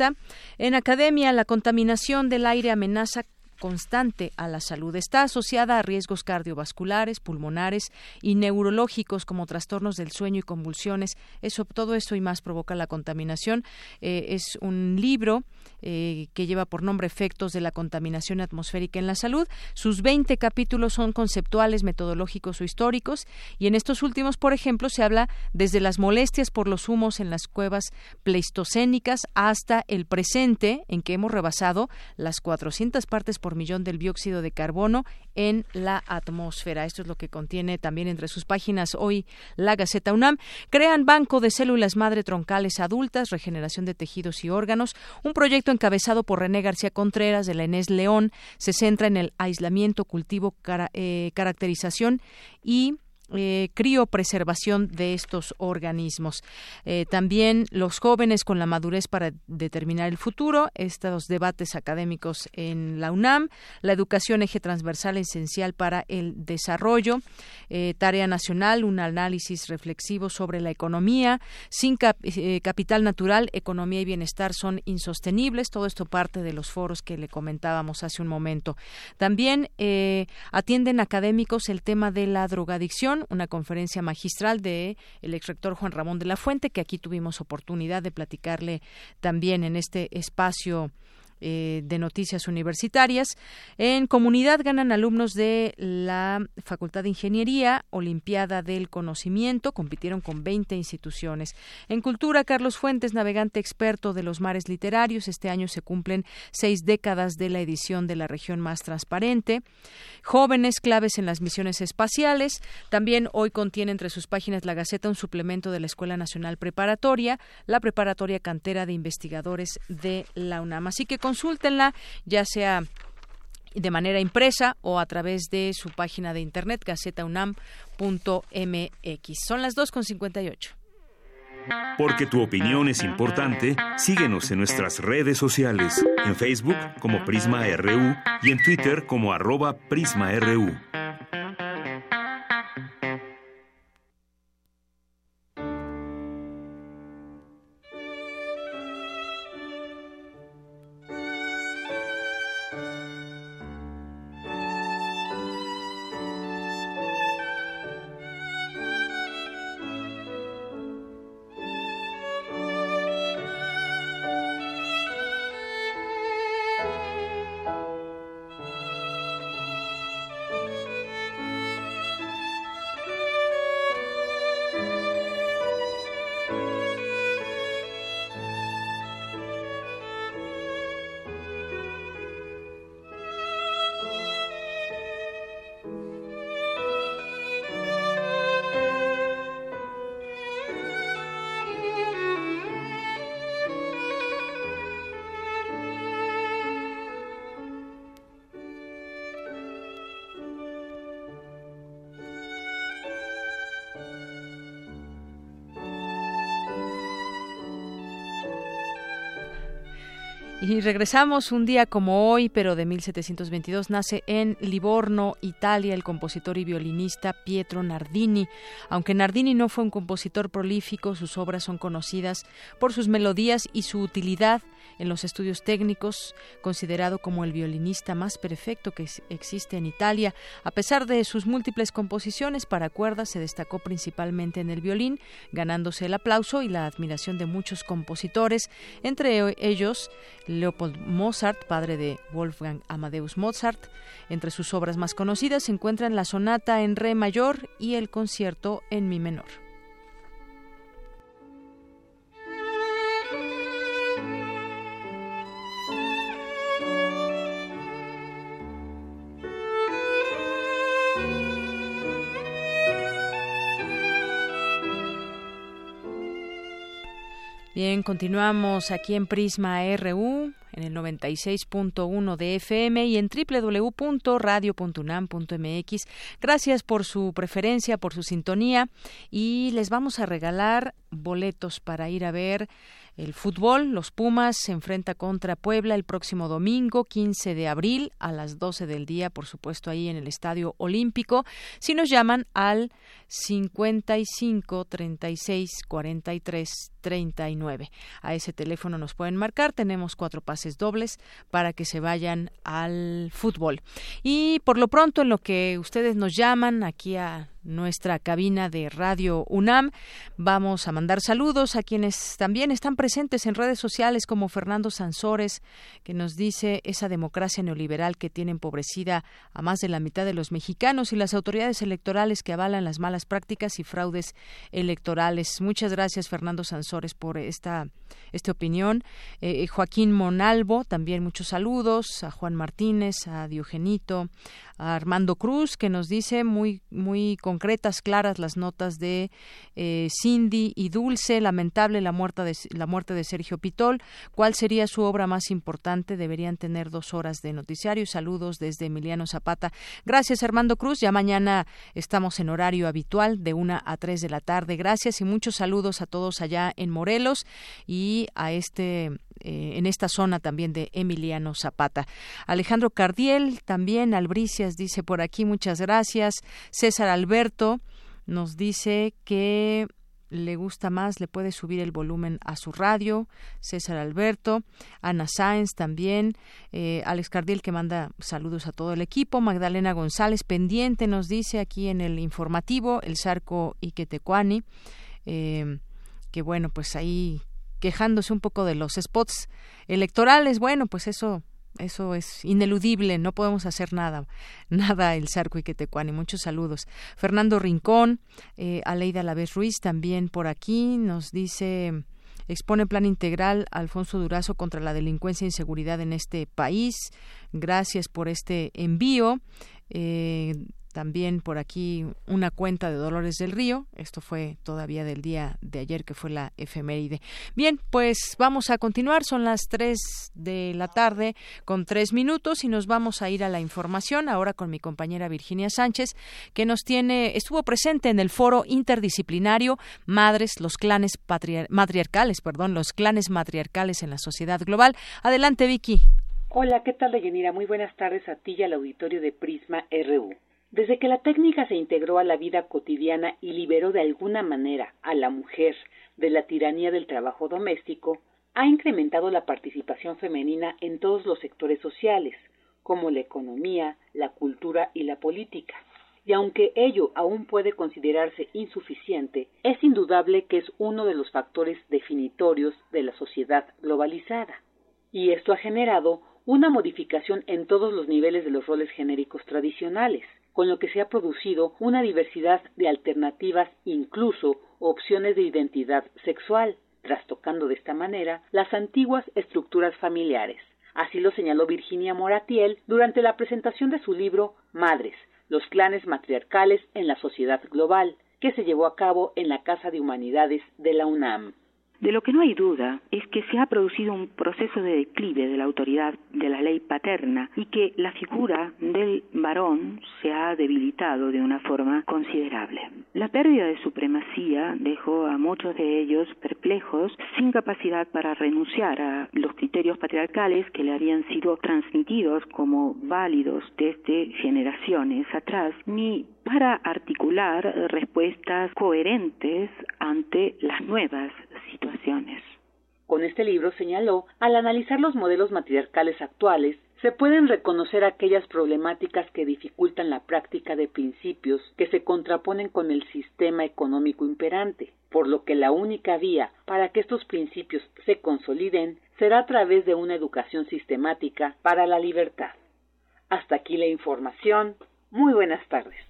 Speaker 1: en academia, la contaminación del aire amenaza constante a la salud. Está asociada a riesgos cardiovasculares, pulmonares y neurológicos como trastornos del sueño y convulsiones. Eso, todo esto y más provoca la contaminación. Eh, es un libro eh, que lleva por nombre Efectos de la contaminación atmosférica en la salud. Sus 20 capítulos son conceptuales, metodológicos o históricos y en estos últimos, por ejemplo, se habla desde las molestias por los humos en las cuevas pleistocénicas hasta el presente en que hemos rebasado las 400 partes por millón del dióxido de carbono en la atmósfera. Esto es lo que contiene también entre sus páginas hoy la Gaceta UNAM. Crean banco de células madre troncales adultas, regeneración de tejidos y órganos. Un proyecto encabezado por René García Contreras de la Enés León se centra en el aislamiento, cultivo, eh, caracterización y eh, criopreservación de estos organismos. Eh, también los jóvenes con la madurez para determinar el futuro, estos debates académicos en la UNAM, la educación eje transversal esencial para el desarrollo, eh, tarea nacional, un análisis reflexivo sobre la economía, sin eh, capital natural, economía y bienestar son insostenibles, todo esto parte de los foros que le comentábamos hace un momento. También atienden académicos el tema de la drogadicción, una conferencia magistral de el ex rector Juan Ramón de la Fuente, que aquí tuvimos oportunidad de platicarle también en este espacio eh, de noticias universitarias. En comunidad ganan alumnos de la Facultad de Ingeniería, Olimpiada del Conocimiento, compitieron con 20 instituciones. En cultura, Carlos Fuentes, navegante experto de los mares literarios, este año se cumplen seis décadas de la edición de la región más transparente. Jóvenes claves en las misiones espaciales. También hoy contiene entre sus páginas la Gaceta un suplemento de la Escuela Nacional Preparatoria, la preparatoria cantera de investigadores de la UNAM. Así que consúltenla, ya sea de manera impresa o a través de su página de internet gacetaunam.mx. Son las 2.58.
Speaker 5: Porque tu opinión es importante, síguenos en nuestras redes sociales, en Facebook como Prisma RU y en Twitter como arroba PrismaRU.
Speaker 1: Regresamos un día como hoy, pero de 1722, nace en Livorno, Italia, el compositor y violinista Pietro Nardini. Aunque Nardini no fue un compositor prolífico, sus obras son conocidas por sus melodías y su utilidad en los estudios técnicos, considerado como el violinista más perfecto que existe en Italia. A pesar de sus múltiples composiciones para cuerdas, se destacó principalmente en el violín, ganándose el aplauso y la admiración de muchos compositores, entre ellos Leopold Mozart, padre de Wolfgang Amadeus Mozart. Entre sus obras más conocidas se encuentran la sonata en re mayor y el concierto en mi menor. Bien, continuamos aquí en Prisma RU en el 96.1 de FM y en www.radio.unam.mx. Gracias por su preferencia, por su sintonía y les vamos a regalar boletos para ir a ver el fútbol, los Pumas se enfrenta contra Puebla el próximo domingo, 15 de abril, a las 12 del día, por supuesto, ahí en el Estadio Olímpico. Si nos llaman al 55 36 43 39. A ese teléfono nos pueden marcar. Tenemos cuatro pases dobles para que se vayan al fútbol. Y por lo pronto, en lo que ustedes nos llaman aquí a nuestra cabina de Radio UNAM. Vamos a mandar saludos a quienes también están presentes en redes sociales como Fernando Sansores, que nos dice esa democracia neoliberal que tiene empobrecida a más de la mitad de los mexicanos y las autoridades electorales que avalan las malas prácticas y fraudes electorales. Muchas gracias, Fernando Sansores por esta, opinión. Eh, Joaquín Monalvo, también muchos saludos. A Juan Martínez, a Diogenito, a Armando Cruz, que nos dice muy, muy concretas, claras las notas de eh, Cindy y Dulce. Lamentable la muerte, de, la muerte de Sergio Pitol. ¿Cuál sería su obra más importante? Deberían tener dos horas de noticiario. Saludos desde Emiliano Zapata. Gracias, Armando Cruz. Ya mañana estamos en horario habitual de una a tres de la tarde. Gracias y muchos saludos a todos allá en Morelos y a este eh, en esta zona también de Emiliano Zapata. Alejandro Cardiel, también Albricias dice por aquí muchas gracias. César Alberto nos dice que le gusta más, le puede subir el volumen a su radio, César Alberto, Ana Sáenz también, eh, Alex Cardiel que manda saludos a todo el equipo, Magdalena González pendiente nos dice aquí en el informativo, el Zarco Iquetecuani, eh, que bueno, pues ahí quejándose un poco de los spots electorales, bueno, pues eso eso es ineludible, no podemos hacer nada, nada el Zarco y Quetecuani. Muchos saludos. Fernando Rincón, eh, Aleida Lavés Ruiz también por aquí nos dice expone plan integral Alfonso Durazo contra la delincuencia e inseguridad en este país. Gracias por este envío. Eh, también por aquí una cuenta de Dolores del Río. Esto fue todavía del día de ayer que fue la efeméride. Bien, pues vamos a continuar. Son las 3 de la tarde con tres minutos y nos vamos a ir a la información ahora con mi compañera Virginia Sánchez que nos tiene, estuvo presente en el foro interdisciplinario Madres, los clanes matriarcales, perdón, los clanes matriarcales en la sociedad global. Adelante, Vicky.
Speaker 16: Hola, ¿qué tal, Deyanira? Muy buenas tardes a ti y al auditorio de Prisma RU. Desde que la técnica se integró a la vida cotidiana y liberó de alguna manera a la mujer de la tiranía del trabajo doméstico, ha incrementado la participación femenina en todos los sectores sociales, como la economía, la cultura y la política. Y aunque ello aún puede considerarse insuficiente, es indudable que es uno de los factores definitorios de la sociedad globalizada. Y esto ha generado una modificación en todos los niveles de los roles genéricos tradicionales, con lo que se ha producido una diversidad de alternativas, incluso opciones de identidad sexual, trastocando de esta manera las antiguas estructuras familiares. Así lo señaló Virginia Moratiel durante la presentación de su libro Madres, los clanes matriarcales en la sociedad global, que se llevó a cabo en la Casa de Humanidades de la UNAM.
Speaker 17: De lo que no hay duda es que se ha producido un proceso de declive de la autoridad de la ley paterna y que la figura del varón se ha debilitado de una forma considerable. La pérdida de supremacía dejó a muchos de ellos perplejos, sin capacidad para renunciar a los criterios patriarcales que le habían sido transmitidos como válidos desde generaciones atrás, ni para articular respuestas coherentes ante las nuevas situaciones.
Speaker 16: Con este libro señaló, al analizar los modelos matriarcales actuales, se pueden reconocer aquellas problemáticas que dificultan la práctica de principios que se contraponen con el sistema económico imperante, por lo que la única vía para que estos principios se consoliden será a través de una educación sistemática para la libertad. Hasta aquí la información. Muy buenas tardes.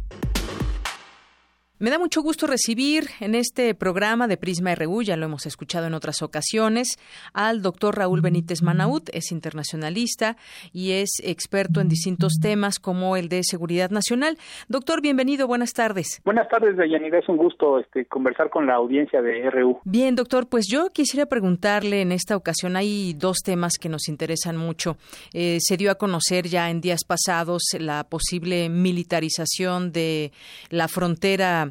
Speaker 1: Me da mucho gusto recibir en este programa de Prisma RU, ya lo hemos escuchado en otras ocasiones, al doctor Raúl Benítez Manaut, es internacionalista y es experto en distintos temas como el de seguridad nacional. Doctor, bienvenido, buenas tardes.
Speaker 18: Buenas tardes, Deyanira, es un gusto este, conversar con la audiencia de RU.
Speaker 1: Bien, doctor, pues yo quisiera preguntarle en esta ocasión, hay dos temas que nos interesan mucho. Eh, se dio a conocer ya en días pasados la posible militarización de la frontera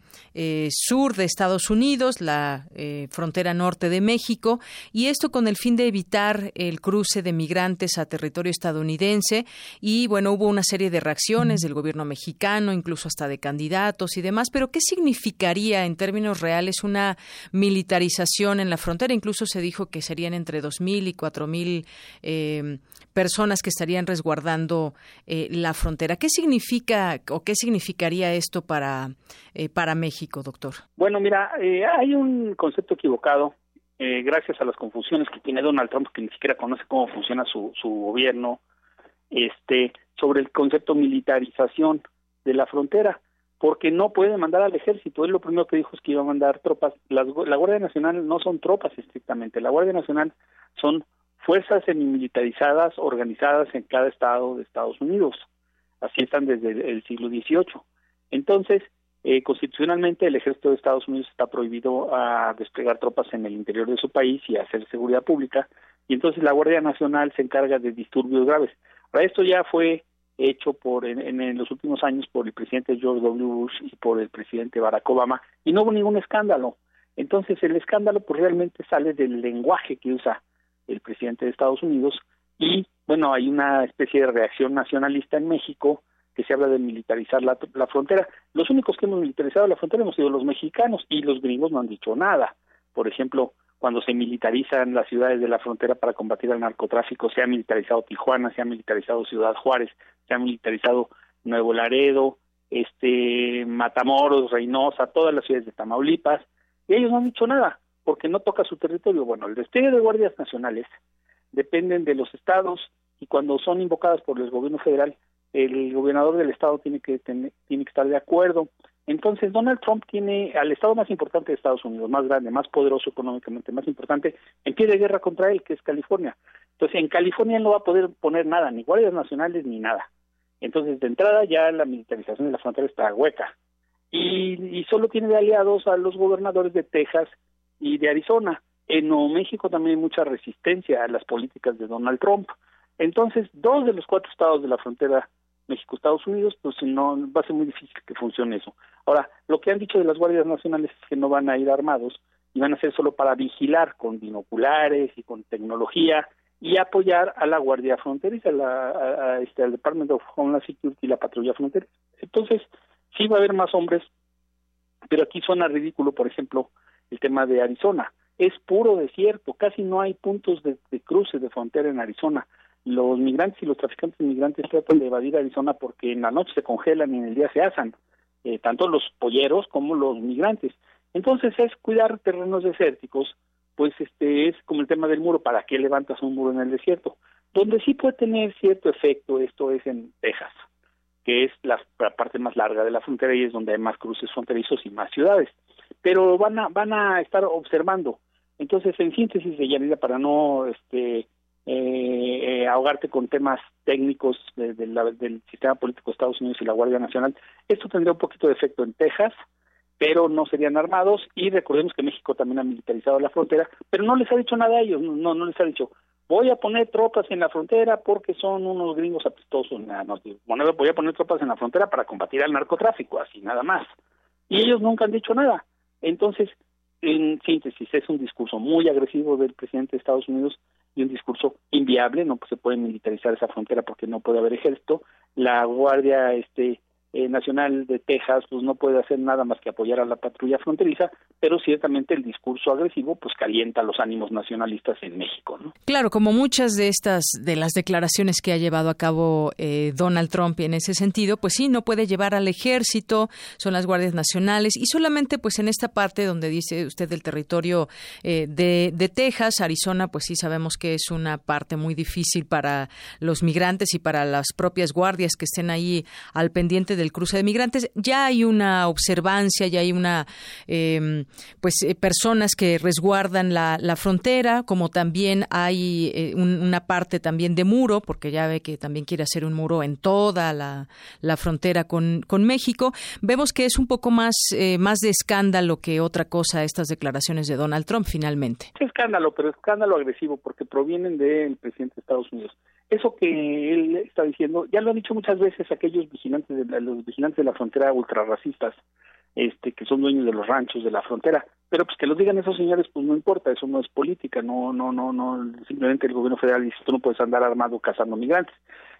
Speaker 1: eh, sur de Estados Unidos, la eh, frontera norte de México, y esto con el fin de evitar el cruce de migrantes a territorio estadounidense. Y bueno, hubo una serie de reacciones del gobierno mexicano, incluso hasta de candidatos y demás. Pero, ¿qué significaría en términos reales una militarización en la frontera? Incluso se dijo que serían entre 2.000 y 4.000 eh, personas que estarían resguardando eh, la frontera. ¿Qué significa o qué significaría esto para, para México, doctor?
Speaker 18: Bueno, mira, eh, hay un concepto equivocado eh, gracias a las confusiones que tiene Donald Trump, que ni siquiera conoce cómo funciona su, su gobierno, este, sobre el concepto militarización de la frontera, porque no puede mandar al ejército. Él lo primero que dijo es que iba a mandar tropas. la Guardia Nacional no son tropas estrictamente, la Guardia Nacional son fuerzas semimilitarizadas organizadas en cada estado de Estados Unidos. Así están desde el siglo XVIII. Entonces, eh, constitucionalmente el ejército de Estados Unidos está prohibido a desplegar tropas en el interior de su país y hacer seguridad pública y entonces la Guardia Nacional se encarga de disturbios graves. Para esto ya fue hecho por en, en, los últimos años por el presidente George W. Bush y por el presidente Barack Obama y no hubo ningún escándalo. Entonces el escándalo pues realmente sale del lenguaje que usa el presidente de Estados Unidos y bueno hay una especie de reacción nacionalista en México que se habla de militarizar la, la, frontera. Los únicos que hemos militarizado la frontera hemos sido los mexicanos y los gringos no han dicho nada. Por ejemplo, cuando se militarizan las ciudades de la frontera para combatir al narcotráfico, se ha militarizado Tijuana, se ha militarizado Ciudad Juárez, se ha militarizado Nuevo Laredo, este Matamoros, Reynosa, todas las ciudades de Tamaulipas, y ellos no han dicho nada, porque no toca su territorio. Bueno, el despliegue de guardias nacionales dependen de los estados y cuando son invocadas por el gobierno federal el gobernador del estado tiene que tiene que estar de acuerdo. Entonces Donald Trump tiene al estado más importante de Estados Unidos, más grande, más poderoso económicamente, más importante, en pie de guerra contra él, que es California. Entonces en California no va a poder poner nada, ni guardias nacionales ni nada. Entonces de entrada ya la militarización de la frontera está hueca. Y, y solo tiene de aliados a los gobernadores de Texas y de Arizona. En Nuevo México también hay mucha resistencia a las políticas de Donald Trump. Entonces, dos de los cuatro estados de la frontera México-Estados Unidos, pues no va a ser muy difícil que funcione eso. Ahora, lo que han dicho de las guardias nacionales es que no van a ir armados y van a ser solo para vigilar con binoculares y con tecnología y apoyar a la Guardia Fronteriza, la, a, este, al Department of Homeland Security y la Patrulla Fronteriza. Entonces, sí va a haber más hombres, pero aquí suena ridículo, por ejemplo, el tema de Arizona. Es puro desierto, casi no hay puntos de, de cruce de frontera en Arizona los migrantes y los traficantes migrantes tratan de evadir Arizona porque en la noche se congelan y en el día se asan, eh, tanto los polleros como los migrantes. Entonces es cuidar terrenos desérticos, pues este es como el tema del muro, ¿para qué levantas un muro en el desierto? Donde sí puede tener cierto efecto esto es en Texas, que es la, parte más larga de la frontera y es donde hay más cruces fronterizos y más ciudades. Pero van a van a estar observando. Entonces, en síntesis de Yanira, para no este eh, ahogarte con temas técnicos del sistema político de Estados Unidos y la Guardia Nacional. Esto tendría un poquito de efecto en Texas, pero no serían armados y recordemos que México también ha militarizado la frontera, pero no les ha dicho nada a ellos, no, no les ha dicho, voy a poner tropas en la frontera porque son unos gringos apestosos, nada, no, bueno, voy a poner tropas en la frontera para combatir al narcotráfico, así nada más. Y ellos nunca han dicho nada. Entonces, en síntesis, es un discurso muy agresivo del presidente de Estados Unidos y un discurso inviable, no se puede militarizar esa frontera porque no puede haber ejército. La Guardia este eh, Nacional de Texas pues no puede hacer nada más que apoyar a la patrulla fronteriza, pero ciertamente el discurso agresivo pues calienta los ánimos nacionalistas en México. ¿no?
Speaker 1: Claro, como muchas de estas de las declaraciones que ha llevado a cabo eh, Donald Trump en ese sentido, pues sí, no puede llevar al ejército, son las guardias nacionales y solamente pues en esta parte donde dice usted del territorio eh, de, de Texas, Arizona, pues sí sabemos que es una parte muy difícil para los migrantes y para las propias guardias que estén ahí al pendiente de del cruce de migrantes. Ya hay una observancia, ya hay una, em, pues, eh, personas que resguardan la, frontera, como también hay eh, una parte también de muro, porque ya ve que también quiere hacer un muro en toda la, frontera con, con, México. Vemos que es un poco más, eh, más de escándalo que otra cosa estas declaraciones de Donald Trump, finalmente.
Speaker 18: escándalo, pero escándalo agresivo, porque provienen del presidente de Estados Unidos eso que él está diciendo, ya lo han dicho muchas veces aquellos vigilantes de los vigilantes de la frontera ultrarracistas, este, que son dueños de los ranchos de la frontera, pero pues que lo digan esos señores, pues no importa, eso no es política, no, no, no, no, simplemente el gobierno federal dice tú no puedes andar armado cazando migrantes,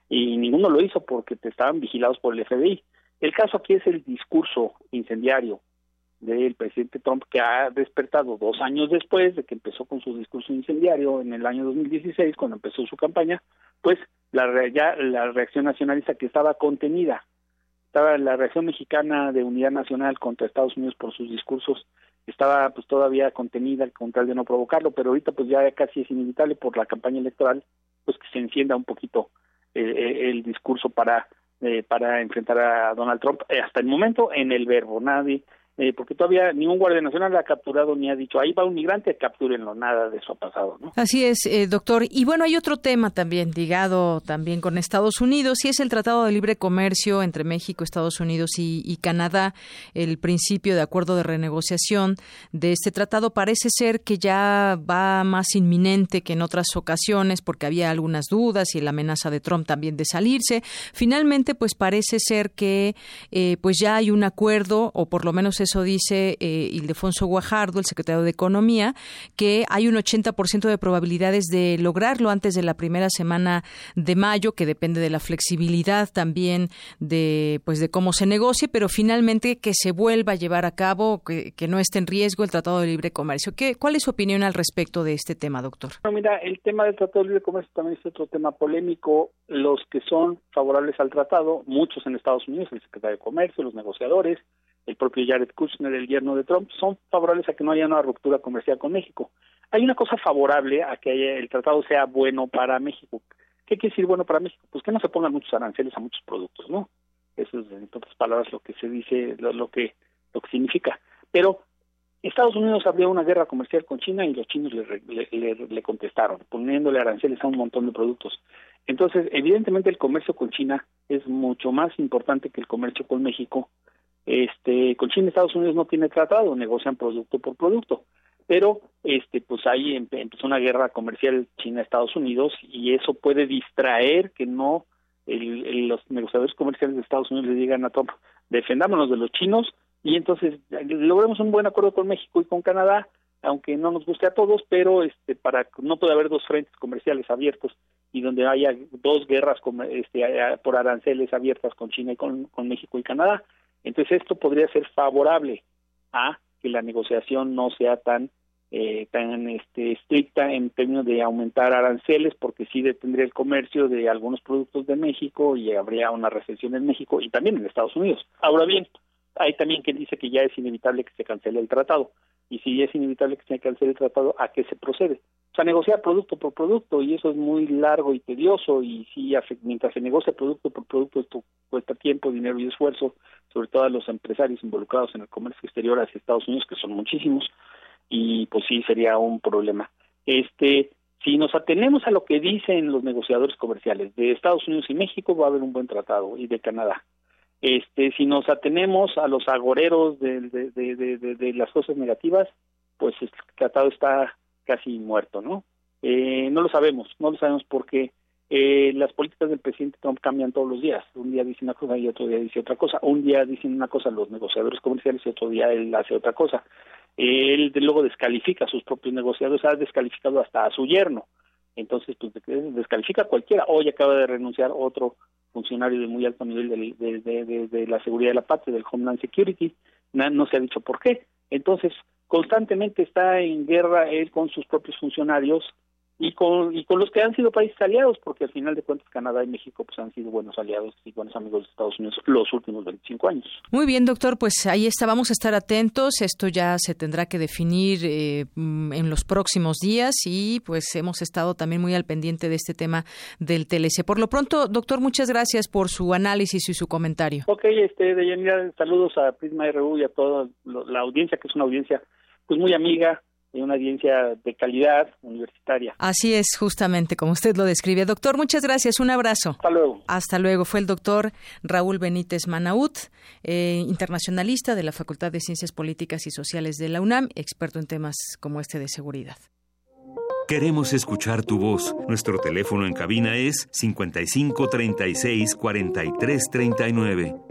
Speaker 18: y ninguno lo hizo porque te estaban vigilados por el FBI. El caso aquí es el discurso incendiario del presidente Trump que ha despertado dos años después de que empezó con su discurso incendiario en el año 2016 cuando empezó su campaña pues la ya la reacción nacionalista que estaba contenida estaba la reacción mexicana de unidad nacional contra Estados Unidos por sus discursos estaba pues todavía contenida con tal de no provocarlo pero ahorita pues ya casi es inevitable por la campaña electoral pues que se encienda un poquito eh, eh, el discurso para eh, para enfrentar a Donald Trump hasta el momento en el verbo nadie eh, porque todavía ningún guardia nacional ha capturado ni ha dicho ahí va un migrante, captúrenlo, nada de eso ha pasado. ¿no?
Speaker 1: Así es, eh, doctor. Y bueno, hay otro tema también ligado también con Estados Unidos y es el Tratado de Libre Comercio entre México, Estados Unidos y, Canadá. El principio de acuerdo de renegociación de este tratado parece ser que ya va más inminente que en otras ocasiones porque había algunas dudas y la amenaza de Trump también de salirse. Finalmente, pues parece ser que eh, pues ya hay un acuerdo o por lo menos eso dice eh, Ildefonso Guajardo, el secretario de Economía, que hay un 80% de probabilidades de lograrlo antes de la primera semana de mayo, que depende de la flexibilidad también de pues de cómo se negocie, pero finalmente que se vuelva a llevar a cabo, que, no esté en riesgo el Tratado de Libre Comercio. ¿Qué, ¿Cuál es su opinión al respecto de este tema, doctor?
Speaker 18: mira, el tema del Tratado de Libre Comercio también es otro tema polémico. Los que son favorables al tratado, muchos en Estados Unidos, el secretario de Comercio, los negociadores, el propio Jared Kushner, el yerno de Trump, son favorables a que no haya una ruptura comercial con México. Hay una cosa favorable a que el tratado sea bueno para México. ¿Qué quiere decir bueno para México? Pues que no se pongan muchos aranceles a muchos productos, ¿no? Eso es, en otras palabras, lo que se dice, lo, que lo que significa. Pero Estados Unidos abrió una guerra comercial con China y los chinos le, le, contestaron, poniéndole aranceles a un montón de productos. Entonces, evidentemente el comercio con China es mucho más importante que el comercio con México este, con China Estados Unidos no tiene tratado, negocian producto por producto, pero este, pues ahí empezó una guerra comercial China-Estados Unidos y eso puede distraer que no los negociadores comerciales de Estados Unidos le digan a Trump, defendámonos de los chinos y entonces logremos un buen acuerdo con México y con Canadá, aunque no nos guste a todos, pero este, para no puede haber dos frentes comerciales abiertos y donde haya dos guerras este, por aranceles abiertas con China y con México y Canadá. Entonces esto podría ser favorable a que la negociación no sea tan eh, tan este, estricta en términos de aumentar aranceles, porque sí detendría el comercio de algunos productos de México y habría una recesión en México y también en Estados Unidos. Ahora bien, hay también quien dice que ya es inevitable que se cancele el tratado. Y si es inevitable que se cancele el tratado, ¿a qué se procede? O sea, negociar producto por producto y eso es muy largo y tedioso y si mientras se negocia producto por producto esto cuesta tiempo, dinero y esfuerzo, sobre todo a los empresarios involucrados en el comercio exterior hacia Estados Unidos, que son muchísimos, y pues sí sería un problema. Este, Si nos atenemos a lo que dicen los negociadores comerciales de Estados Unidos y México, va a haber un buen tratado, y de Canadá. Este, si nos atenemos a los agoreros de, las cosas negativas, pues el tratado está casi muerto, ¿no? Eh, no lo sabemos, no lo sabemos porque eh, las políticas del presidente Trump cambian todos los días. Un día dice una cosa y otro día dice otra cosa. Un día dicen una cosa los negociadores comerciales y otro día él hace otra cosa. Él luego descalifica a sus propios negociadores, ha descalificado hasta a su yerno. Entonces, pues descalifica a cualquiera. Hoy acaba de renunciar otro funcionario de muy alto nivel de, de, de, la seguridad de la patria, del Homeland Security. no se ha dicho por qué. Entonces, constantemente está en guerra él con sus propios funcionarios y con, y con los que han sido países aliados, porque al final de cuentas Canadá y México pues han sido buenos aliados y buenos amigos de Estados Unidos los últimos 25 años.
Speaker 1: Muy bien, doctor, pues ahí está, vamos a estar atentos, esto ya se tendrá que definir eh, mm, en los próximos días y pues hemos estado también muy al pendiente de este tema del TLC. Por lo pronto, doctor, muchas gracias por su análisis y su comentario.
Speaker 18: Ok, este, Deyanira, saludos a Prisma RU y a toda la audiencia, que es una audiencia pues muy amiga, y una audiencia de calidad universitaria.
Speaker 1: Así es, justamente como usted lo describe. Doctor, muchas gracias. Un abrazo.
Speaker 18: Hasta luego.
Speaker 1: Hasta luego. Fue el doctor Raúl Benítez Manaut, eh, internacionalista de la Facultad de Ciencias Políticas y Sociales de la UNAM, experto en temas como este de seguridad.
Speaker 5: Queremos escuchar tu voz. Nuestro teléfono en cabina es 55 36 43 39.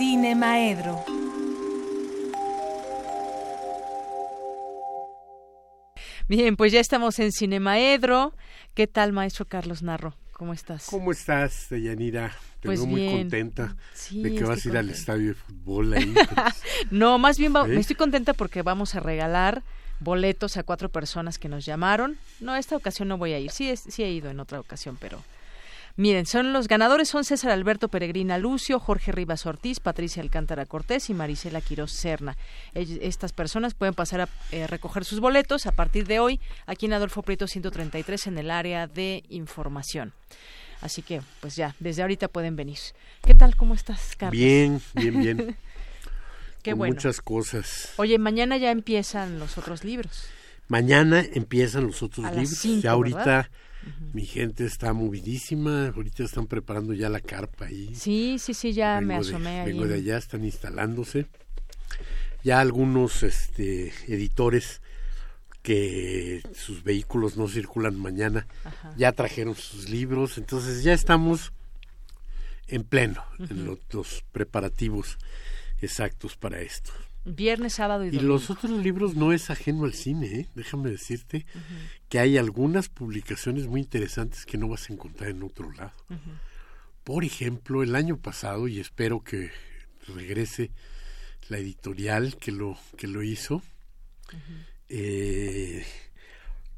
Speaker 3: Cinemaedro.
Speaker 1: Bien, pues ya estamos en Cinemaedro. ¿Qué tal, maestro Carlos Narro? ¿Cómo estás?
Speaker 19: ¿Cómo estás, Deyanira? Te pues veo muy contenta de que vas a ir al estadio de fútbol ahí. <laughs>
Speaker 1: Pues. no, más bien ¿Eh? me estoy contenta porque vamos a regalar boletos a cuatro personas que nos llamaron. No, esta ocasión no voy a ir. Sí, sí he ido en otra ocasión, pero Miren, son los ganadores son César Alberto Peregrina Lucio, Jorge Rivas Ortiz, Patricia Alcántara Cortés y Marisela Quiroz Serna. Estas personas pueden pasar a eh, recoger sus boletos a partir de hoy aquí en Adolfo Prieto 133 en el área de información. Así que, pues ya, desde ahorita pueden venir. ¿Qué tal? ¿Cómo estás, Carlos?
Speaker 19: Bien, bien, bien. <laughs>
Speaker 1: Qué bueno.
Speaker 19: Muchas cosas.
Speaker 1: Oye, mañana ya empiezan los otros libros.
Speaker 19: Mañana empiezan los otros libros. ya ahorita mi gente está movidísima, ahorita están preparando ya la carpa ahí.
Speaker 1: Sí, sí, sí, ya me asomé
Speaker 19: ahí. Vengo de allá, están instalándose. Ya algunos este, editores que sus vehículos no circulan mañana ya trajeron sus libros, entonces ya estamos en pleno en los preparativos exactos para esto.
Speaker 1: Viernes, sábado y domingo.
Speaker 19: Y los otros libros no es ajeno al cine, ¿eh? déjame decirte que hay algunas publicaciones muy interesantes que no vas a encontrar en otro lado. Por ejemplo, el año pasado, y espero que regrese la editorial que lo, que lo hizo, eh,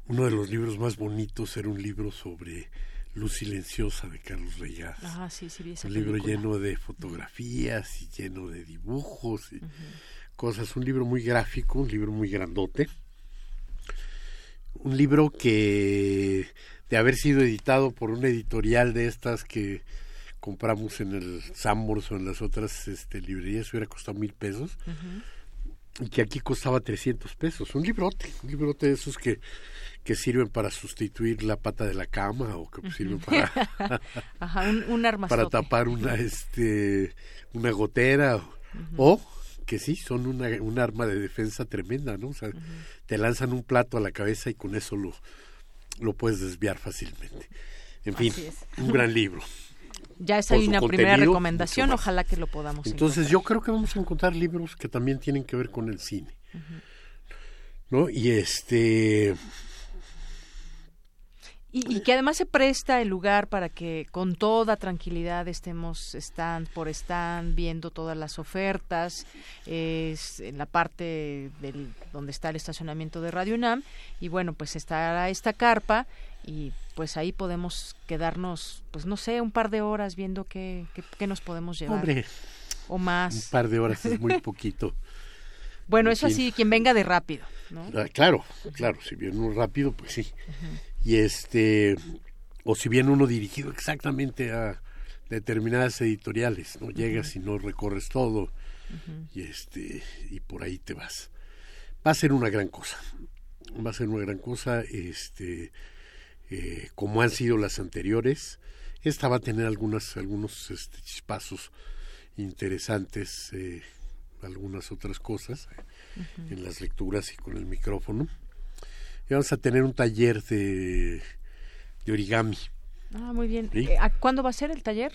Speaker 19: uno de los libros más bonitos era un libro sobre Luz Silenciosa de Carlos Reyes.
Speaker 1: Ah, sí, sí,
Speaker 19: un libro lleno de fotografías y lleno de dibujos. Y, cosas. Un libro muy gráfico, un libro muy grandote. Un libro que, de haber sido editado por una editorial de estas que compramos en el Sambors o en las otras este, librerías, hubiera costado mil pesos. Y que aquí costaba 300 pesos. Un librote, un librote de esos que, que sirven para sustituir la pata de la cama o que sirven para, <laughs> para tapar una, este, una gotera o que sí, son una, un arma de defensa tremenda, ¿no? O sea, te lanzan un plato a la cabeza y con eso lo, lo puedes desviar fácilmente. En fin, un gran libro.
Speaker 1: Ya es ahí una primera recomendación, ojalá que lo podamos
Speaker 19: Entonces yo creo que vamos a encontrar libros que también tienen que ver con el cine. ¿No? Y este
Speaker 1: Y, que además se presta el lugar para que con toda tranquilidad estemos stand por stand viendo todas las ofertas. Es en la parte del donde está el estacionamiento de Radio UNAM. Y bueno pues estará esta carpa y pues ahí podemos quedarnos pues no sé un par de horas viendo qué, qué, nos podemos llevar.
Speaker 19: Hombre,
Speaker 1: o más.
Speaker 19: un par de horas es muy poquito.
Speaker 1: Bueno eso así quien venga de rápido ¿no?
Speaker 19: Ah, claro claro si viene uno rápido pues sí y este o si bien uno dirigido exactamente a determinadas editoriales no llegas y no recorres todo y este y por ahí te vas. Va a ser una gran cosa va a ser una gran cosa este eh, como han sido las anteriores. Esta va a tener algunas algunos este, chispazos interesantes eh, algunas otras cosas en las lecturas y con el micrófono y vamos a tener un taller de, de origami.
Speaker 1: Ah, muy bien. Eh, ¿Cuándo va a ser el taller?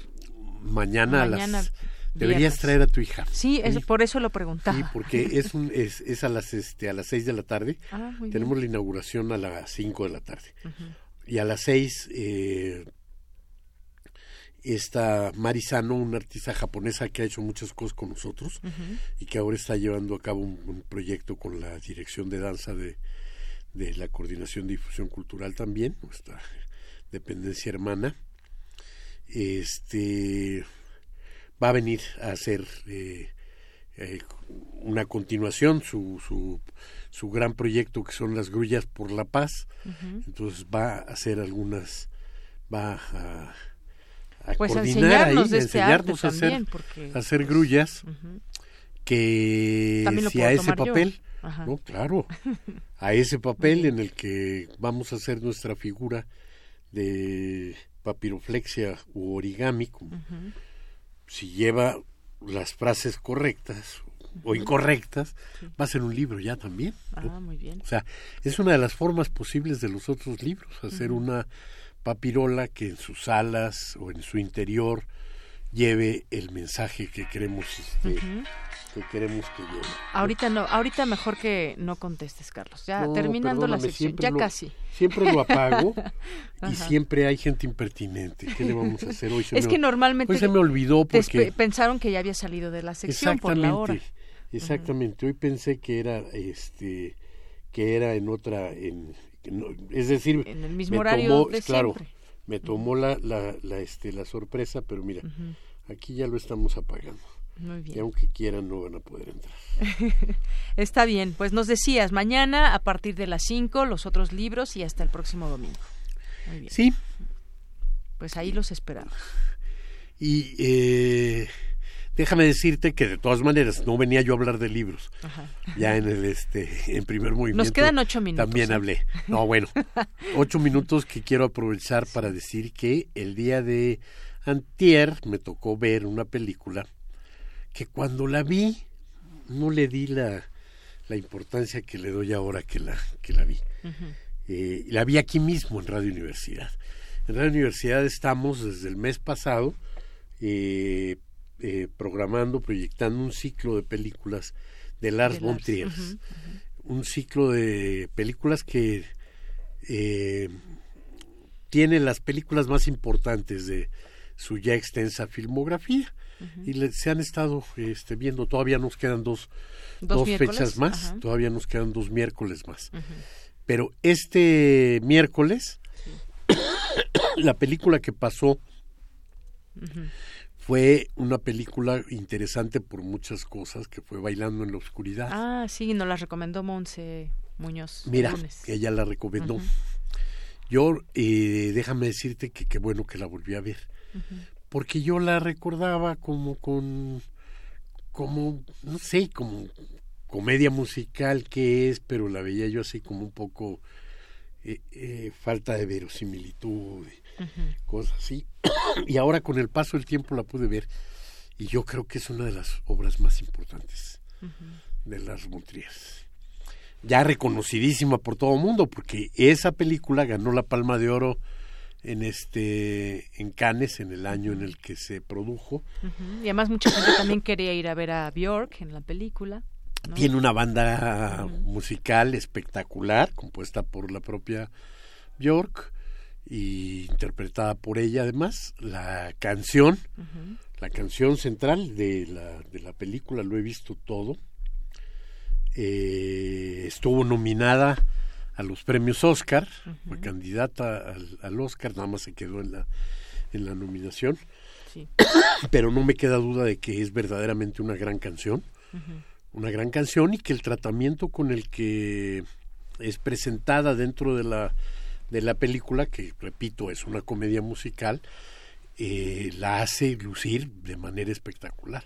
Speaker 19: Mañana, a las... Deberías traer a tu hija.
Speaker 1: Sí, por eso lo preguntaba.
Speaker 19: Sí, porque <laughs> es, un, es, es a las este a las seis de la tarde. Ah, Tenemos la inauguración a las cinco de la tarde. Y a las seis eh, está Marisano, una artista japonesa que ha hecho muchas cosas con nosotros y que ahora está llevando a cabo un proyecto con la dirección de danza de, de la Coordinación de Difusión Cultural también, nuestra dependencia hermana, este va a venir a hacer eh, eh, una continuación, su, su, su, gran proyecto que son las grullas por la paz, entonces va a hacer algunas, va a, a
Speaker 1: pues
Speaker 19: coordinar
Speaker 1: enseñarnos
Speaker 19: ahí,
Speaker 1: este
Speaker 19: enseñarnos
Speaker 1: a
Speaker 19: hacer,
Speaker 1: porque,
Speaker 19: hacer grullas, que si a ese papel no, claro. A ese papel en el que vamos a hacer nuestra figura de papiroflexia u origami, si lleva las frases correctas o incorrectas, va a ser un libro ya también.
Speaker 1: Ah, muy bien.
Speaker 19: O sea, es una de las formas posibles de los otros libros, hacer una papirola que en sus alas o en su interior lleve el mensaje que queremos este, que queremos que lleve.
Speaker 1: Ahorita no, ahorita mejor que no contestes, Carlos. Ya terminando la sección, ya casi.
Speaker 19: Siempre lo apago <laughs> y siempre hay gente impertinente. ¿Qué le vamos a hacer hoy?
Speaker 1: es que normalmente
Speaker 19: hoy se me olvidó porque
Speaker 1: pensaron que ya había salido de la sección por la hora.
Speaker 19: Exactamente. Hoy pensé que era este que era en otra en es decir,
Speaker 1: en el mismo horario de
Speaker 19: claro, me tomó la, la, la, este, la sorpresa, pero mira, aquí ya lo estamos apagando.
Speaker 1: Muy bien.
Speaker 19: Y aunque quieran, no van a poder entrar. <laughs>
Speaker 1: Está bien, pues nos decías, mañana a partir de las 5 los otros libros y hasta el próximo domingo. Muy bien.
Speaker 19: Sí.
Speaker 1: Pues ahí los esperamos.
Speaker 19: Y eh, déjame decirte que de todas maneras no venía yo a hablar de libros. Ya en el este en primer movimiento.
Speaker 1: Nos quedan ocho minutos.
Speaker 19: También
Speaker 1: ¿eh?
Speaker 19: hablé. No, bueno, <laughs> ocho minutos que quiero aprovechar para decir que el día de antier me tocó ver una película que cuando la vi no le di la, la importancia que le doy ahora que la que la vi. Eh, la vi aquí mismo en Radio Universidad. En Radio Universidad estamos desde el mes pasado eh, eh, programando, proyectando un ciclo de películas de Lars von Trier. Un ciclo de películas que eh, tiene las películas más importantes de su ya extensa filmografía. Y se han estado este, viendo, todavía nos quedan dos, dos, fechas más, todavía nos quedan dos miércoles más. Pero este miércoles, <coughs> la película que pasó fue una película interesante por muchas cosas, que fue Bailando en la Oscuridad.
Speaker 1: Ah, sí, nos la recomendó Monse Muñoz.
Speaker 19: Mira, ella la recomendó. Yo, eh, déjame decirte que qué bueno que la volví a ver, porque yo la recordaba como con, como, no sé, como comedia musical que es, pero la veía yo así como un poco eh, eh, falta de verosimilitud, cosas así. <coughs> y ahora con el paso del tiempo la pude ver y yo creo que es una de las obras más importantes de las Montriers. Ya reconocidísima por todo el mundo, porque esa película ganó la Palma de Oro en este en Cannes en el año en el que se produjo.
Speaker 1: Y además mucha gente también quería ir a ver a Björk en la película.
Speaker 19: Tiene una banda musical espectacular, compuesta por la propia Björk y interpretada por ella además. La canción, la canción central de la, de la película, lo he visto todo. Eh, estuvo nominada a los premios Oscar, fue candidata al, al, Oscar, nada más se quedó en la, en la nominación. <coughs> Pero no me queda duda de que es verdaderamente una gran canción, una gran canción y que el tratamiento con el que es presentada dentro de la de la película, que repito, es una comedia musical, eh, la hace lucir de manera espectacular.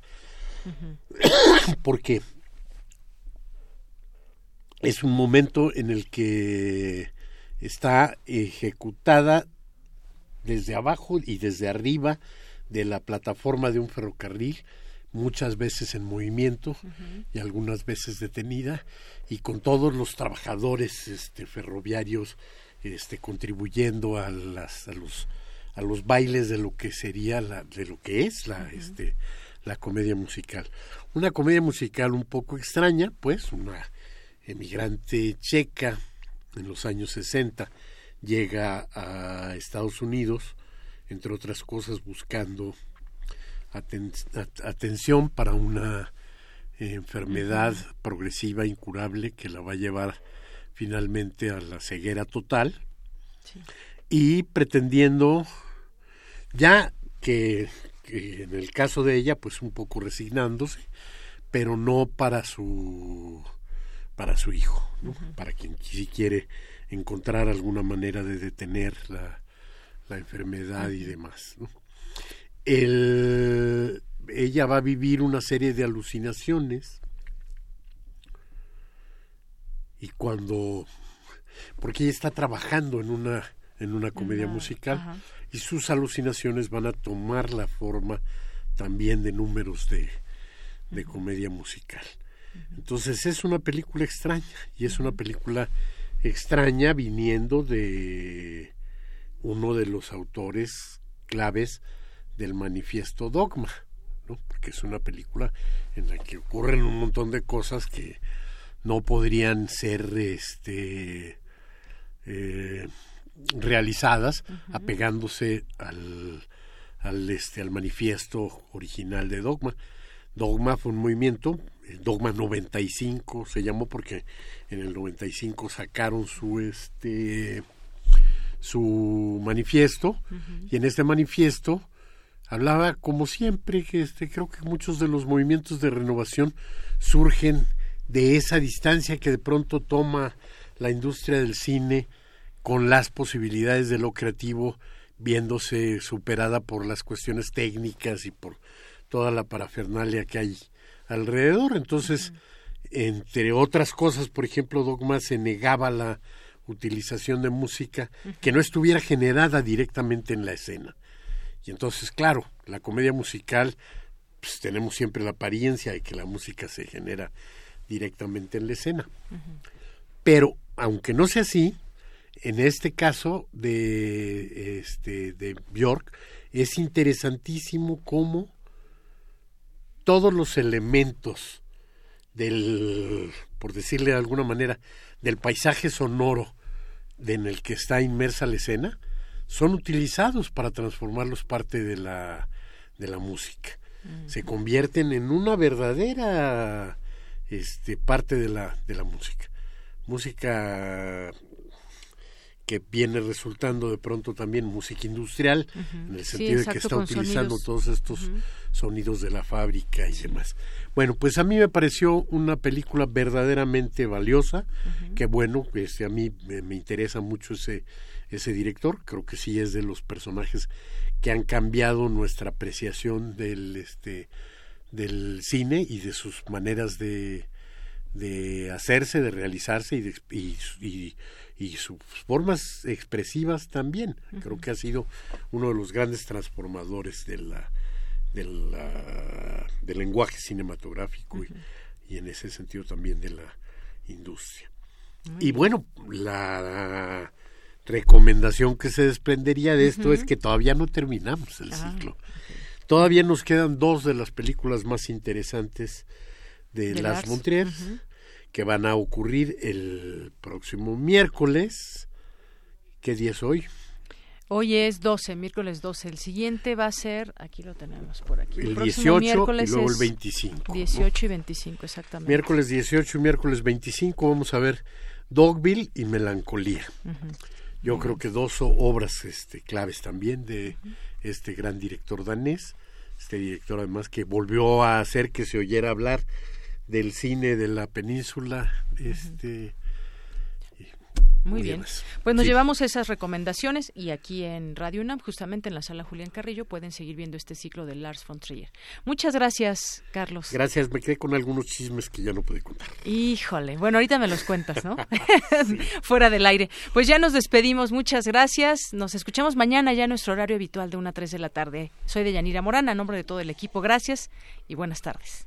Speaker 19: <coughs> Porque es un momento en el que está ejecutada desde abajo y desde arriba de la plataforma de un ferrocarril, muchas veces en movimiento y algunas veces detenida, y con todos los trabajadores este, ferroviarios este, contribuyendo a, las, a, los, a los bailes de lo que sería, la, de lo que es la, este, la comedia musical. Una comedia musical un poco extraña, pues, una emigrante checa en los años 60 llega a Estados Unidos, entre otras cosas buscando atención para una enfermedad progresiva incurable que la va a llevar finalmente a la ceguera total y pretendiendo ya que, en el caso de ella pues un poco resignándose pero no para su para su hijo para quien si quiere encontrar alguna manera de detener la, la enfermedad y demás El, ella va a vivir una serie de alucinaciones y cuando porque ella está trabajando en una en una comedia musical y sus alucinaciones van a tomar la forma también de números de, de comedia musical. Entonces es una película extraña y es una película extraña viniendo de uno de los autores claves del manifiesto Dogma, ¿no? porque es una película en la que ocurren un montón de cosas que no podrían ser este eh, realizadas apegándose al, al este al manifiesto original de Dogma. Dogma fue un movimiento, Dogma 95 se llamó porque en el 95 sacaron su este su manifiesto y en este manifiesto hablaba como siempre que este creo que muchos de los movimientos de renovación surgen de esa distancia que de pronto toma la industria del cine con las posibilidades de lo creativo viéndose superada por las cuestiones técnicas y por toda la parafernalia que hay alrededor. Entonces, entre otras cosas, por ejemplo, Dogma se negaba la utilización de música que no estuviera generada directamente en la escena. Y entonces, claro, la comedia musical, pues tenemos siempre la apariencia de que la música se genera directamente en la escena. Pero, aunque no sea así, en este caso de, este, de Bjork, es interesantísimo cómo todos los elementos del, por decirle de alguna manera, del paisaje sonoro en el que está inmersa la escena, son utilizados para transformarlos parte de la, de la música. Se convierten en una verdadera este, parte de la, de la música. Música que viene resultando de pronto también música industrial, en el sentido de que está utilizando todos estos sonidos de la fábrica y demás. Bueno, pues a mí me pareció una película verdaderamente valiosa, que bueno, este, a mí me, me, interesa mucho ese, ese director, creo que sí es de los personajes que han cambiado nuestra apreciación del, este, del cine y de sus maneras de, de hacerse, de realizarse y, de, y, y, sus formas expresivas también. Creo que ha sido uno de los grandes transformadores de la, de la, del lenguaje cinematográfico y, en ese sentido también de la industria. y bueno, la recomendación que se desprendería de esto es que todavía no terminamos el ah, ciclo. Todavía nos quedan dos de las películas más interesantes de, Las Montrier, que van a ocurrir el próximo miércoles. ¿Qué día es hoy?
Speaker 1: Hoy es 12, miércoles 12. El siguiente va a ser, aquí lo tenemos por aquí.
Speaker 19: El, 18 miércoles y luego el 25.
Speaker 1: 18 y 25, exactamente.
Speaker 19: Miércoles 18 y miércoles 25 vamos a ver Dogville y Melancolía. Yo creo que dos obras este, claves también de este gran director danés, este director además que volvió a hacer que se oyera hablar del cine de la península, este
Speaker 1: muy bien. Pues nos llevamos esas recomendaciones y aquí en Radio UNAM, justamente en la sala Julián Carrillo, pueden seguir viendo este ciclo de Lars von Trier. Muchas gracias, Carlos.
Speaker 19: Gracias, me quedé con algunos chismes que ya no pude contar.
Speaker 1: Híjole, bueno, ahorita me los cuentas, ¿no? <laughs> <laughs> Fuera del aire. Pues ya nos despedimos, muchas gracias. Nos escuchamos mañana ya en nuestro horario habitual de 1 a 3 de la tarde. Soy de Yanira Morana, a nombre de todo el equipo, gracias y buenas tardes.